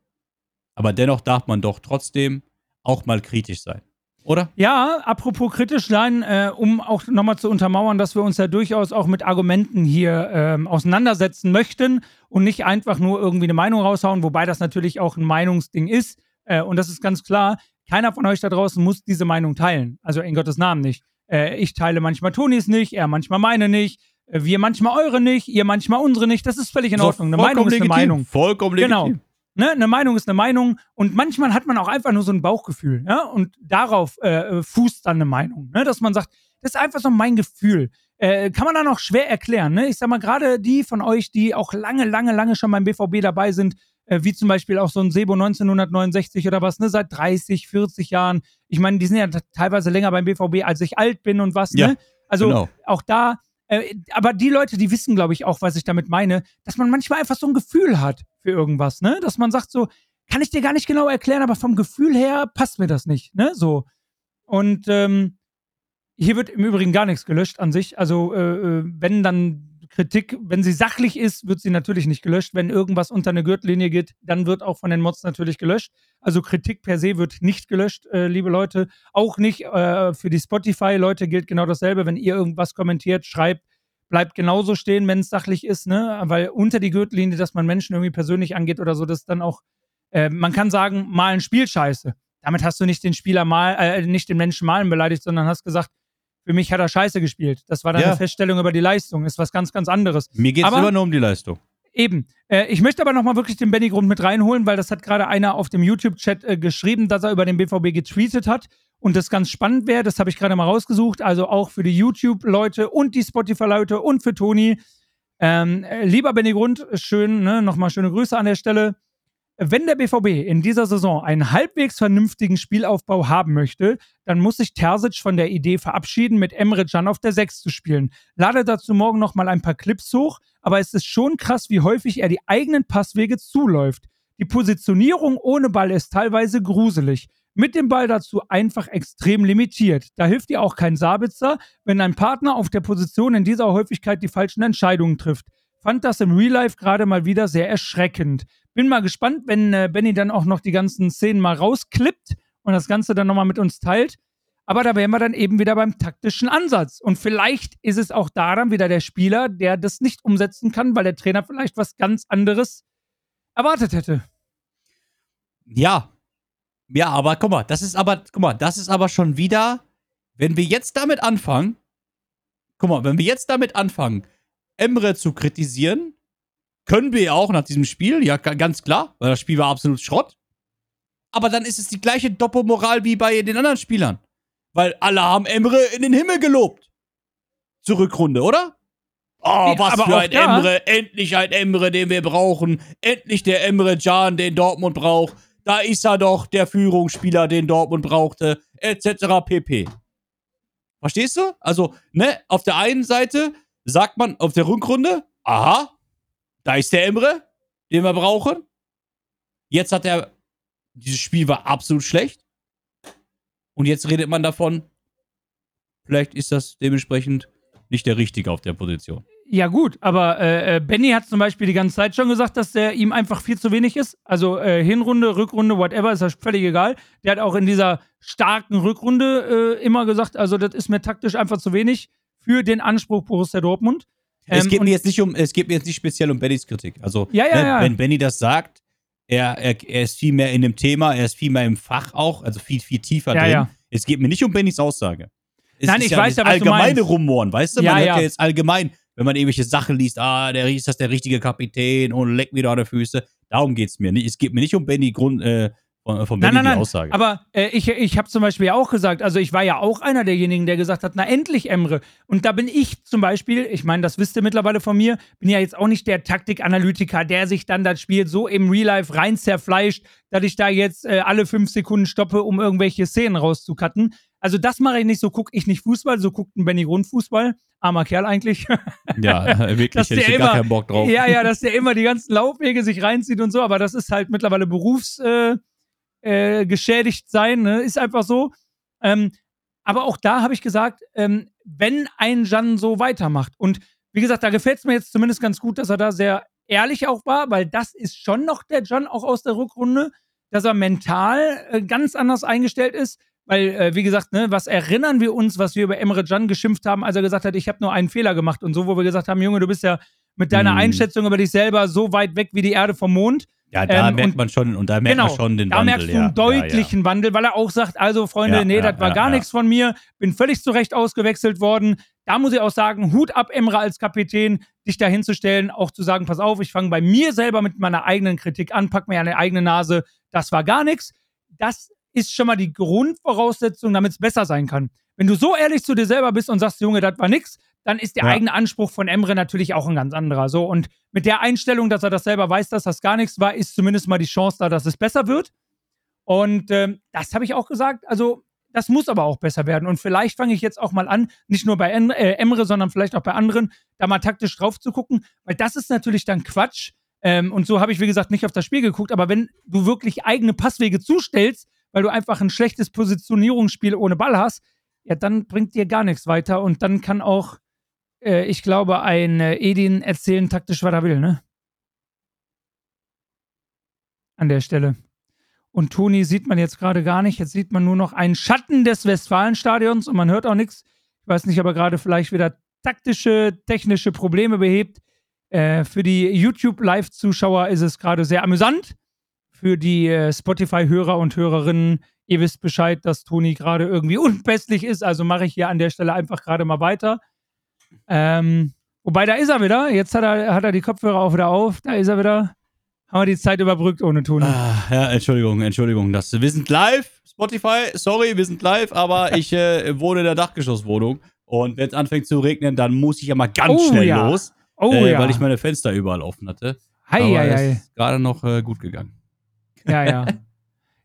Aber dennoch darf man doch trotzdem auch mal kritisch sein. Oder? Ja, apropos kritisch sein, äh, um auch nochmal zu untermauern, dass wir uns ja durchaus auch mit Argumenten hier ähm, auseinandersetzen möchten und nicht einfach nur irgendwie eine Meinung raushauen, wobei das natürlich auch ein Meinungsding ist. Äh, und das ist ganz klar, keiner von euch da draußen muss diese Meinung teilen. Also in Gottes Namen nicht. Äh, ich teile manchmal Tonis nicht, er manchmal meine nicht, wir manchmal eure nicht, ihr manchmal unsere nicht. Das ist völlig in Ordnung. Eine Meinung ist eine Meinung. Vollkommen Genau. legitim. Ne, eine Meinung ist eine Meinung und manchmal hat man auch einfach nur so ein Bauchgefühl, ja, und darauf äh, fußt dann eine Meinung, ne, dass man sagt, das ist einfach so mein Gefühl. Äh, kann man dann auch schwer erklären, ne? Ich sag mal, gerade die von euch, die auch lange, lange, lange schon beim BVB dabei sind, äh, wie zum Beispiel auch so ein Sebo 1969 oder was, ne, seit 30, 40 Jahren. Ich meine, die sind ja teilweise länger beim BVB, als ich alt bin und was, Ja, ne? Also genau. auch da, äh, aber die Leute, die wissen, glaube ich, auch, was ich damit meine, dass man manchmal einfach so ein Gefühl hat für irgendwas, ne? Dass man sagt so, kann ich dir gar nicht genau erklären, aber vom Gefühl her passt mir das nicht, ne? So. Und ähm, hier wird im Übrigen gar nichts gelöscht an sich. Also, äh, äh, wenn dann Kritik, wenn sie sachlich ist, wird sie natürlich nicht gelöscht. Wenn irgendwas unter eine Gürtellinie geht, dann wird auch von den Mods natürlich gelöscht. Also Kritik per se wird nicht gelöscht, äh, liebe Leute. Auch nicht äh, für die Spotify-Leute gilt genau dasselbe. Wenn ihr irgendwas kommentiert, schreibt, bleibt genauso stehen, wenn es sachlich ist, ne? Weil unter die Gürtellinie, dass man Menschen irgendwie persönlich angeht oder so, das dann auch, äh, man kann sagen, mal ein Spiel scheiße. Damit hast du nicht den Spieler mal, äh, nicht den Menschen malen beleidigt, sondern hast gesagt, für mich hat er scheiße gespielt. Das war dann Ja. eine Feststellung über die Leistung, ist was ganz, ganz anderes. Mir geht es immer nur um die Leistung. Eben. Äh, ich möchte aber nochmal wirklich den Benny Grund mit reinholen, weil das hat gerade einer auf dem YouTube-Chat äh, geschrieben, dass er über den BVB getweetet hat und das ganz spannend wäre. Das habe ich gerade mal rausgesucht. Also auch für die YouTube-Leute und die Spotify-Leute und für Toni. Ähm, äh, lieber Benny Grund, schön, ne, nochmal schöne Grüße an der Stelle. Wenn der BVB in dieser Saison einen halbwegs vernünftigen Spielaufbau haben möchte, dann muss sich Terzic von der Idee verabschieden, mit Emre Can auf der 6 zu spielen. Lade dazu morgen nochmal ein paar Clips hoch, aber es ist schon krass, wie häufig er die eigenen Passwege zuläuft. Die Positionierung ohne Ball ist teilweise gruselig. Mit dem Ball dazu einfach extrem limitiert. Da hilft dir auch kein Sabitzer, wenn ein Partner auf der Position in dieser Häufigkeit die falschen Entscheidungen trifft. Fand das im Real Life gerade mal wieder sehr erschreckend. Bin mal gespannt, wenn äh, Benny dann auch noch die ganzen Szenen mal rausklippt und das Ganze dann nochmal mit uns teilt. Aber da wären wir dann eben wieder beim taktischen Ansatz. Und vielleicht ist es auch da dann wieder der Spieler, der das nicht umsetzen kann, weil der Trainer vielleicht was ganz anderes erwartet hätte. Ja. Ja, aber guck mal, das ist aber, guck mal, das ist aber schon wieder, wenn wir jetzt damit anfangen, guck mal, wenn wir jetzt damit anfangen, Emre zu kritisieren, können wir ja auch nach diesem Spiel, ja, ga- ganz klar, weil das Spiel war absolut Schrott. Aber dann ist es die gleiche Doppelmoral wie bei den anderen Spielern. Weil alle haben Emre in den Himmel gelobt. Zur Rückrunde, oder? Oh, was aber für ein da- Emre. Endlich ein Emre, den wir brauchen. Endlich der Emre Can, den Dortmund braucht. da ist er doch, der Führungsspieler, den Dortmund brauchte, etc. pp. Verstehst du? Also, ne, auf der einen Seite sagt man auf der Rückrunde, aha, da ist der Emre, den wir brauchen. Jetzt hat er, dieses Spiel war absolut schlecht. Und jetzt redet man davon, vielleicht ist das dementsprechend nicht der Richtige auf der Position. Ja, gut, aber äh, äh, Benny hat zum Beispiel die ganze Zeit schon gesagt, dass der ihm einfach viel zu wenig ist. Also äh, Hinrunde, Rückrunde, whatever, ist das völlig egal. Der hat auch in dieser starken Rückrunde äh, immer gesagt, also das ist mir taktisch einfach zu wenig für den Anspruch Borussia Dortmund. Es Ähm, geht mir jetzt nicht um, es geht mir jetzt nicht speziell um Bennys Kritik. Also, Ja, ja, ne, ja. wenn Benny das sagt, er, er, er ist viel mehr in dem Thema, er ist viel mehr im Fach auch, also viel, viel tiefer Ja, drin. ja. Es geht mir nicht um Bennys Aussage. Es Nein, ist ich ja weiß ja, was du allgemeine meinst. Rumoren, weißt du? Ja, Man hört ja. ja jetzt allgemein, wenn man irgendwelche Sachen liest, ah, der ist das der richtige Kapitän und leck mir da an die Füße. Darum geht's mir. nicht. Es geht mir nicht um Benny Grund, äh, von, von Nein, nein, nein. Aussage. Aber äh, ich, ich habe zum Beispiel auch gesagt, also ich war ja auch einer derjenigen, der gesagt hat, na endlich Emre. Und da bin ich zum Beispiel, ich meine, das wisst ihr mittlerweile von mir, bin ja jetzt auch nicht der Taktikanalytiker, der sich dann das Spiel so im Real Life rein zerfleischt, dass ich da jetzt äh, alle fünf Sekunden stoppe, um irgendwelche Szenen rauszucutten. Also das mache ich nicht, so gucke ich nicht Fußball, so guckt ein Benny Grund Fußball. Armer Kerl eigentlich. [laughs] ja, [laughs] äh, wirklich, Dass hätte ich der gar immer- keinen Bock drauf. Ja, ja, dass der immer die ganzen Laufwege sich reinzieht und so, aber das ist halt mittlerweile berufs äh, äh, geschädigt sein, ne? ist einfach so. Ähm, aber auch da habe ich gesagt, ähm, wenn ein Jan so weitermacht und wie gesagt, da gefällt es mir jetzt zumindest ganz gut, dass er da sehr ehrlich auch war, weil das ist schon noch der Jan auch aus der Rückrunde, dass er mental äh, ganz anders eingestellt ist. Weil, äh, wie gesagt, ne, was erinnern wir uns, was wir über Emre Can geschimpft haben, als er gesagt hat, ich habe nur einen Fehler gemacht und so, wo wir gesagt haben, Junge, du bist ja mit deiner Hm. Einschätzung über dich selber so weit weg wie die Erde vom Mond. Ja, da Ähm, merkt man schon, und da merkt genau, man schon den Da Wandel. merkst du ja. einen deutlichen Wandel, weil er auch sagt, also Freunde, Ja, nee, ja, das war ja, gar ja. nichts von mir, bin völlig zurecht ausgewechselt worden. Da muss ich auch sagen, Hut ab, Emre als Kapitän, dich da hinzustellen, auch zu sagen, pass auf, ich fange bei mir selber mit meiner eigenen Kritik an, pack mir die eigene Nase, das war gar nichts. Das ist schon mal die Grundvoraussetzung, damit es besser sein kann. Wenn du so ehrlich zu dir selber bist und sagst, Junge, das war nix, dann ist der Ja. eigene Anspruch von Emre natürlich auch ein ganz anderer. So, und mit der Einstellung, dass er das selber weiß, dass das gar nichts war, ist zumindest mal die Chance da, dass es besser wird. Und ähm, das habe ich auch gesagt. Also, das muss aber auch besser werden. Und vielleicht fange ich jetzt auch mal an, nicht nur bei en äh, Emre, sondern vielleicht auch bei anderen, da mal taktisch drauf zu gucken, weil das ist natürlich dann Quatsch. Ähm, und so habe ich, wie gesagt, nicht auf das Spiel geguckt. Aber wenn du wirklich eigene Passwege zustellst, weil du einfach ein schlechtes Positionierungsspiel ohne Ball hast, ja, dann bringt dir gar nichts weiter. Und dann kann auch, äh, ich glaube, ein äh, Edin erzählen taktisch, was er will, ne? An der Stelle. Und Toni sieht man jetzt gerade gar nicht. Jetzt sieht man nur noch einen Schatten des Westfalenstadions und man hört auch nichts. Ich weiß nicht, ob er gerade vielleicht wieder taktische, technische Probleme behebt. Äh, für die YouTube-Live-Zuschauer ist es gerade sehr amüsant. Für die äh, Spotify-Hörer und Hörerinnen, ihr wisst Bescheid, dass Toni gerade irgendwie unpässlich ist. Also mache ich hier an der Stelle einfach gerade mal weiter. Ähm, wobei, da ist er wieder. Jetzt hat er, hat er die Kopfhörer auch wieder auf. Da ist er wieder. Haben wir die Zeit überbrückt ohne Toni. Ah, ja, Entschuldigung, Entschuldigung. Das, wir sind live, Spotify, sorry, wir sind live, aber [laughs] ich äh, wohne in der Dachgeschosswohnung und wenn es anfängt zu regnen, dann muss ich ja mal ganz Oh, schnell ja. los, Oh äh, ja. weil ich meine Fenster überall offen hatte. Hei, aber hei, es hei. ist gerade noch äh, gut gegangen. Ja, ja. [laughs]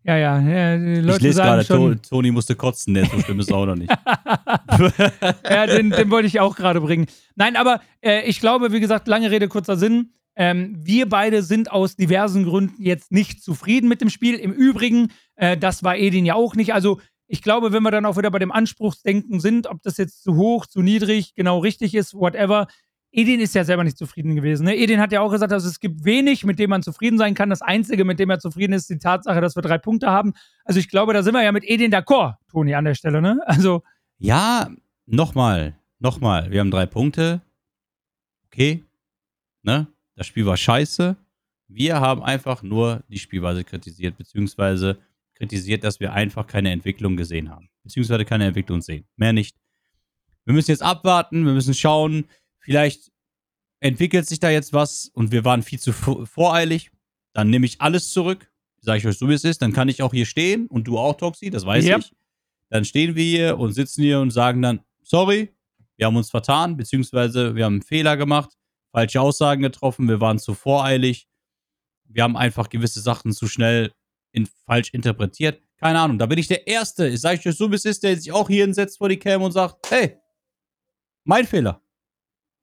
Ja, ja. ja die ich Leute lese sagen gerade, schon. To- Toni musste kotzen, der so schlimm ist auch noch nicht. [laughs] ja, den, den wollte ich auch gerade bringen. Nein, aber äh, ich glaube, wie gesagt, lange Rede, kurzer Sinn. Ähm, wir beide sind aus diversen Gründen jetzt nicht zufrieden mit dem Spiel. Im Übrigen, äh, das war Edin ja auch nicht. Also, ich glaube, wenn wir dann auch wieder bei dem Anspruchsdenken sind, ob das jetzt zu hoch, zu niedrig, genau richtig ist, whatever. Edin ist ja selber nicht zufrieden gewesen. Ne? Edin hat ja auch gesagt, also es gibt wenig, mit dem man zufrieden sein kann. Das Einzige, mit dem er zufrieden ist, ist die Tatsache, dass wir drei Punkte haben. Also ich glaube, da sind wir ja mit Edin d'accord, Toni, an der Stelle. Ne? Also ja, nochmal, nochmal. Wir haben drei Punkte. Okay. Ne? Das Spiel war scheiße. Wir haben einfach nur die Spielweise kritisiert, beziehungsweise kritisiert, dass wir einfach keine Entwicklung gesehen haben. Beziehungsweise keine Entwicklung sehen. Mehr nicht. Wir müssen jetzt abwarten, wir müssen schauen. Vielleicht entwickelt sich da jetzt was und wir waren viel zu vo- voreilig. Dann nehme ich alles zurück. Sage ich euch so, wie es ist. Dann kann ich auch hier stehen und du auch, Toxi, das weiß Ja. ich. Dann stehen wir hier und sitzen hier und sagen dann, sorry, wir haben uns vertan, beziehungsweise wir haben einen Fehler gemacht, falsche Aussagen getroffen, wir waren zu voreilig, wir haben einfach gewisse Sachen zu schnell in, falsch interpretiert. Keine Ahnung, da bin ich der Erste, ich sage euch so, wie es ist, der sich auch hier hinsetzt vor die Cam und sagt, hey, mein Fehler.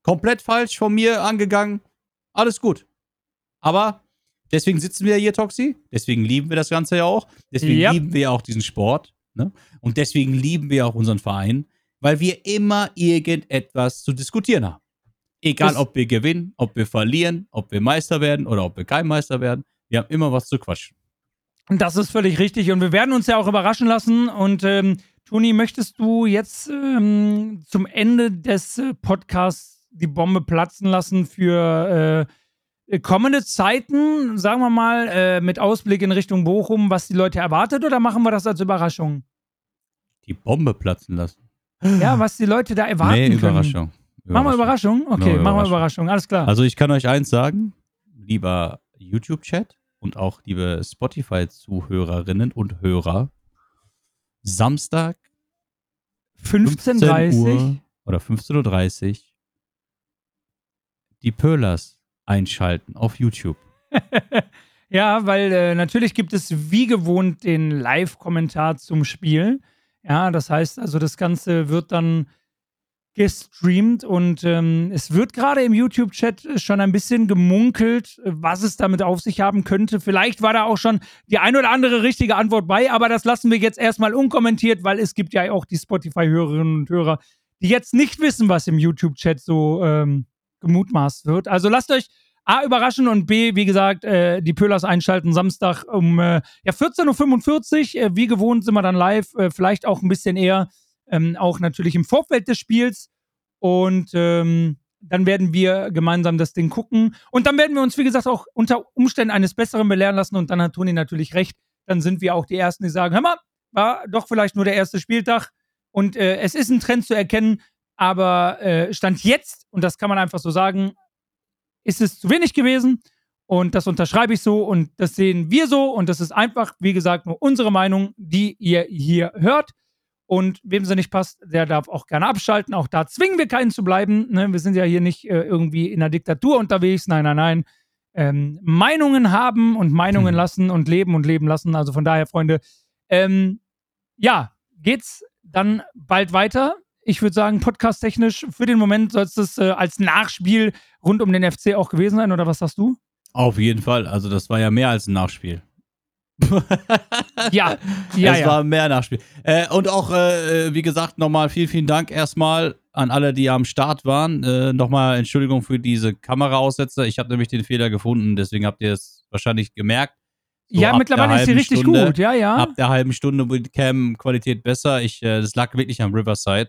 Komplett falsch von mir angegangen. Alles gut. Aber deswegen sitzen wir hier, Toxi. Deswegen lieben wir das Ganze ja auch. Deswegen Ja. lieben wir ja auch diesen Sport. Ne? Und deswegen lieben wir auch unseren Verein, weil wir immer irgendetwas zu diskutieren haben. Egal, ob wir gewinnen, ob wir verlieren, ob wir Meister werden oder ob wir kein Meister werden. Wir haben immer was zu quatschen. Das ist völlig richtig. Und wir werden uns ja auch überraschen lassen. Und ähm, Toni, möchtest du jetzt ähm, zum Ende des äh, Podcasts die Bombe platzen lassen für äh, kommende Zeiten, sagen wir mal, äh, mit Ausblick in Richtung Bochum, was die Leute erwartet, oder machen wir das als Überraschung? Die Bombe platzen lassen. Ja, was die Leute da erwarten nee, können. Überraschung. Machen wir Überraschung? Okay, Machen wir machen wir Überraschung. Überraschung. Alles klar. Also ich kann euch eins sagen, lieber YouTube-Chat und auch liebe Spotify-Zuhörerinnen und Hörer, Samstag 15 15.30 Uhr oder 15.30 Uhr die Pöhlers einschalten auf YouTube. [laughs] Ja, weil äh, natürlich gibt es wie gewohnt den Live-Kommentar zum Spiel. Ja, das heißt also, das Ganze wird dann gestreamt und ähm, es wird gerade im YouTube-Chat schon ein bisschen gemunkelt, was es damit auf sich haben könnte. Vielleicht war da auch schon die ein oder andere richtige Antwort bei, aber das lassen wir jetzt erstmal unkommentiert, weil es gibt ja auch die Spotify-Hörerinnen und Hörer, die jetzt nicht wissen, was im YouTube-Chat so ähm, gemutmaßt wird. Also lasst euch A, überraschen und B, wie gesagt, äh, die Pöhlers einschalten Samstag um äh, ja, 14.45 Uhr. Äh, wie gewohnt sind wir dann live, äh, vielleicht auch ein bisschen eher, ähm, auch natürlich im Vorfeld des Spiels. Und ähm, dann werden wir gemeinsam das Ding gucken. Und dann werden wir uns, wie gesagt, auch unter Umständen eines Besseren belehren lassen. Und dann hat Toni natürlich recht. Dann sind wir auch die Ersten, die sagen: Hör mal, war doch vielleicht nur der erste Spieltag. Und äh, es ist ein Trend zu erkennen. Aber äh, Stand jetzt, und das kann man einfach so sagen, ist es zu wenig gewesen. Und das unterschreibe ich so und das sehen wir so. Und das ist einfach, wie gesagt, nur unsere Meinung, die ihr hier hört. Und wem sie nicht passt, der darf auch gerne abschalten. Auch da zwingen wir keinen zu bleiben. Ne? Wir sind ja hier nicht äh, irgendwie in einer Diktatur unterwegs. Nein, nein, nein. Ähm, Meinungen haben und Meinungen Hm. lassen und leben und leben lassen. Also von daher, Freunde, ähm, ja, geht's dann bald weiter. Ich würde sagen, podcast-technisch für den Moment soll es das äh, als Nachspiel rund um den FC auch gewesen sein, oder was sagst du? Auf jeden Fall. Also das war ja mehr als ein Nachspiel. [laughs] Ja, ja, es ja. war mehr Nachspiel. Äh, und auch, äh, wie gesagt, nochmal vielen, vielen Dank erstmal an alle, die am Start waren. Äh, nochmal Entschuldigung für diese Kameraaussetzer. Ich habe nämlich den Fehler gefunden, deswegen habt ihr es wahrscheinlich gemerkt. So ja, mittlerweile ist sie richtig Stunde- gut. Ja, ja. Ab der halben Stunde wurde die Cam-Qualität besser. Ich, äh, das lag wirklich am Riverside.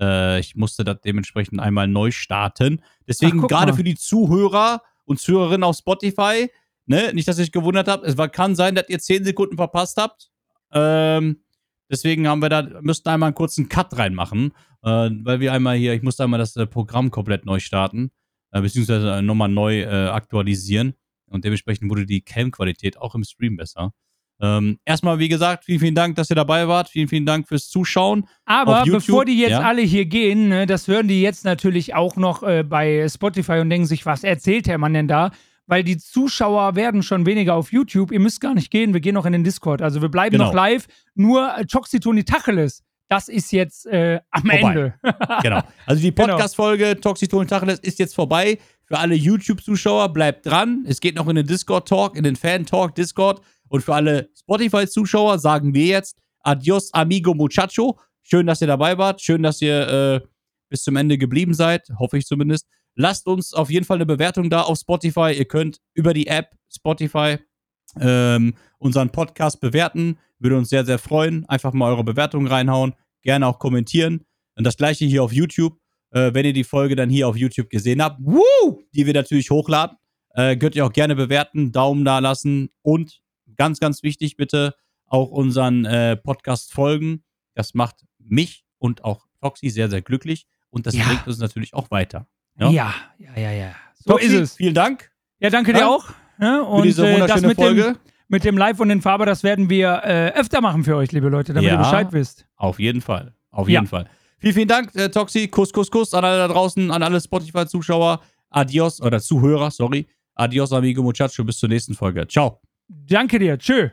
Äh, ich musste das dementsprechend einmal neu starten. Deswegen gerade für die Zuhörer und Zuhörerinnen auf Spotify, ne, nicht, dass ihr euch gewundert habt, es war, kann sein, dass ihr 10 Sekunden verpasst habt. Ähm, deswegen haben wir da, müssten einmal einen kurzen Cut reinmachen, äh, weil wir einmal hier, ich musste einmal das äh, Programm komplett neu starten, äh, beziehungsweise äh, nochmal neu äh, aktualisieren. Und dementsprechend wurde die Cam-Qualität auch im Stream besser. Ähm, erstmal, wie gesagt, vielen, vielen Dank, dass ihr dabei wart. Vielen, vielen Dank fürs Zuschauen. Aber bevor die jetzt ja. alle hier gehen, ne, das hören die jetzt natürlich auch noch äh, bei Spotify und denken sich, was erzählt der Mann denn da? Weil die Zuschauer werden schon weniger auf YouTube. Ihr müsst gar nicht gehen, wir gehen noch in den Discord. Also wir bleiben Genau. noch live. Nur äh, Toxitoni Tacheles, das ist jetzt äh, am Vorbei. Ende. [laughs] genau. [laughs] Also die Genau. Podcast-Folge Toxiton Tacheles ist jetzt vorbei. Für alle YouTube-Zuschauer bleibt dran. Es geht noch in den Discord-Talk, in den Fan-Talk Discord. Und für alle Spotify-Zuschauer sagen wir jetzt Adios, amigo, muchacho. Schön, dass ihr dabei wart. Schön, dass ihr äh, bis zum Ende geblieben seid. Hoffe ich zumindest. Lasst uns auf jeden Fall eine Bewertung da auf Spotify. Ihr könnt über die App Spotify ähm, unseren Podcast bewerten. Würde uns sehr, sehr freuen. Einfach mal eure Bewertung reinhauen. Gerne auch kommentieren. Und das gleiche hier auf YouTube. Äh, wenn ihr die Folge dann hier auf YouTube gesehen habt, woo, die wir natürlich hochladen, äh, könnt ihr auch gerne bewerten, Daumen da lassen und ganz, ganz wichtig, bitte auch unseren äh, Podcast folgen. Das macht mich und auch Foxy sehr, sehr glücklich und das Ja. bringt uns natürlich auch weiter. Ja, Ja. ja, ja, ja. So Foxy, ist es. Vielen Dank Ja, danke dir Ja? auch. Ja, für und diese äh, das wunderschöne mit Folge. dem, mit dem Live und den Farbe, das werden wir äh, öfter machen für euch, liebe Leute, damit ihr Bescheid wisst. Auf jeden Fall. Auf jeden Fall. Vielen, vielen Dank, äh, Toxi. Kuss, Kuss, Kuss an alle da draußen, an alle Spotify-Zuschauer. Adios, oder Zuhörer, sorry. Adios, amigo muchacho. Bis zur nächsten Folge. Ciao. Danke dir. Tschö.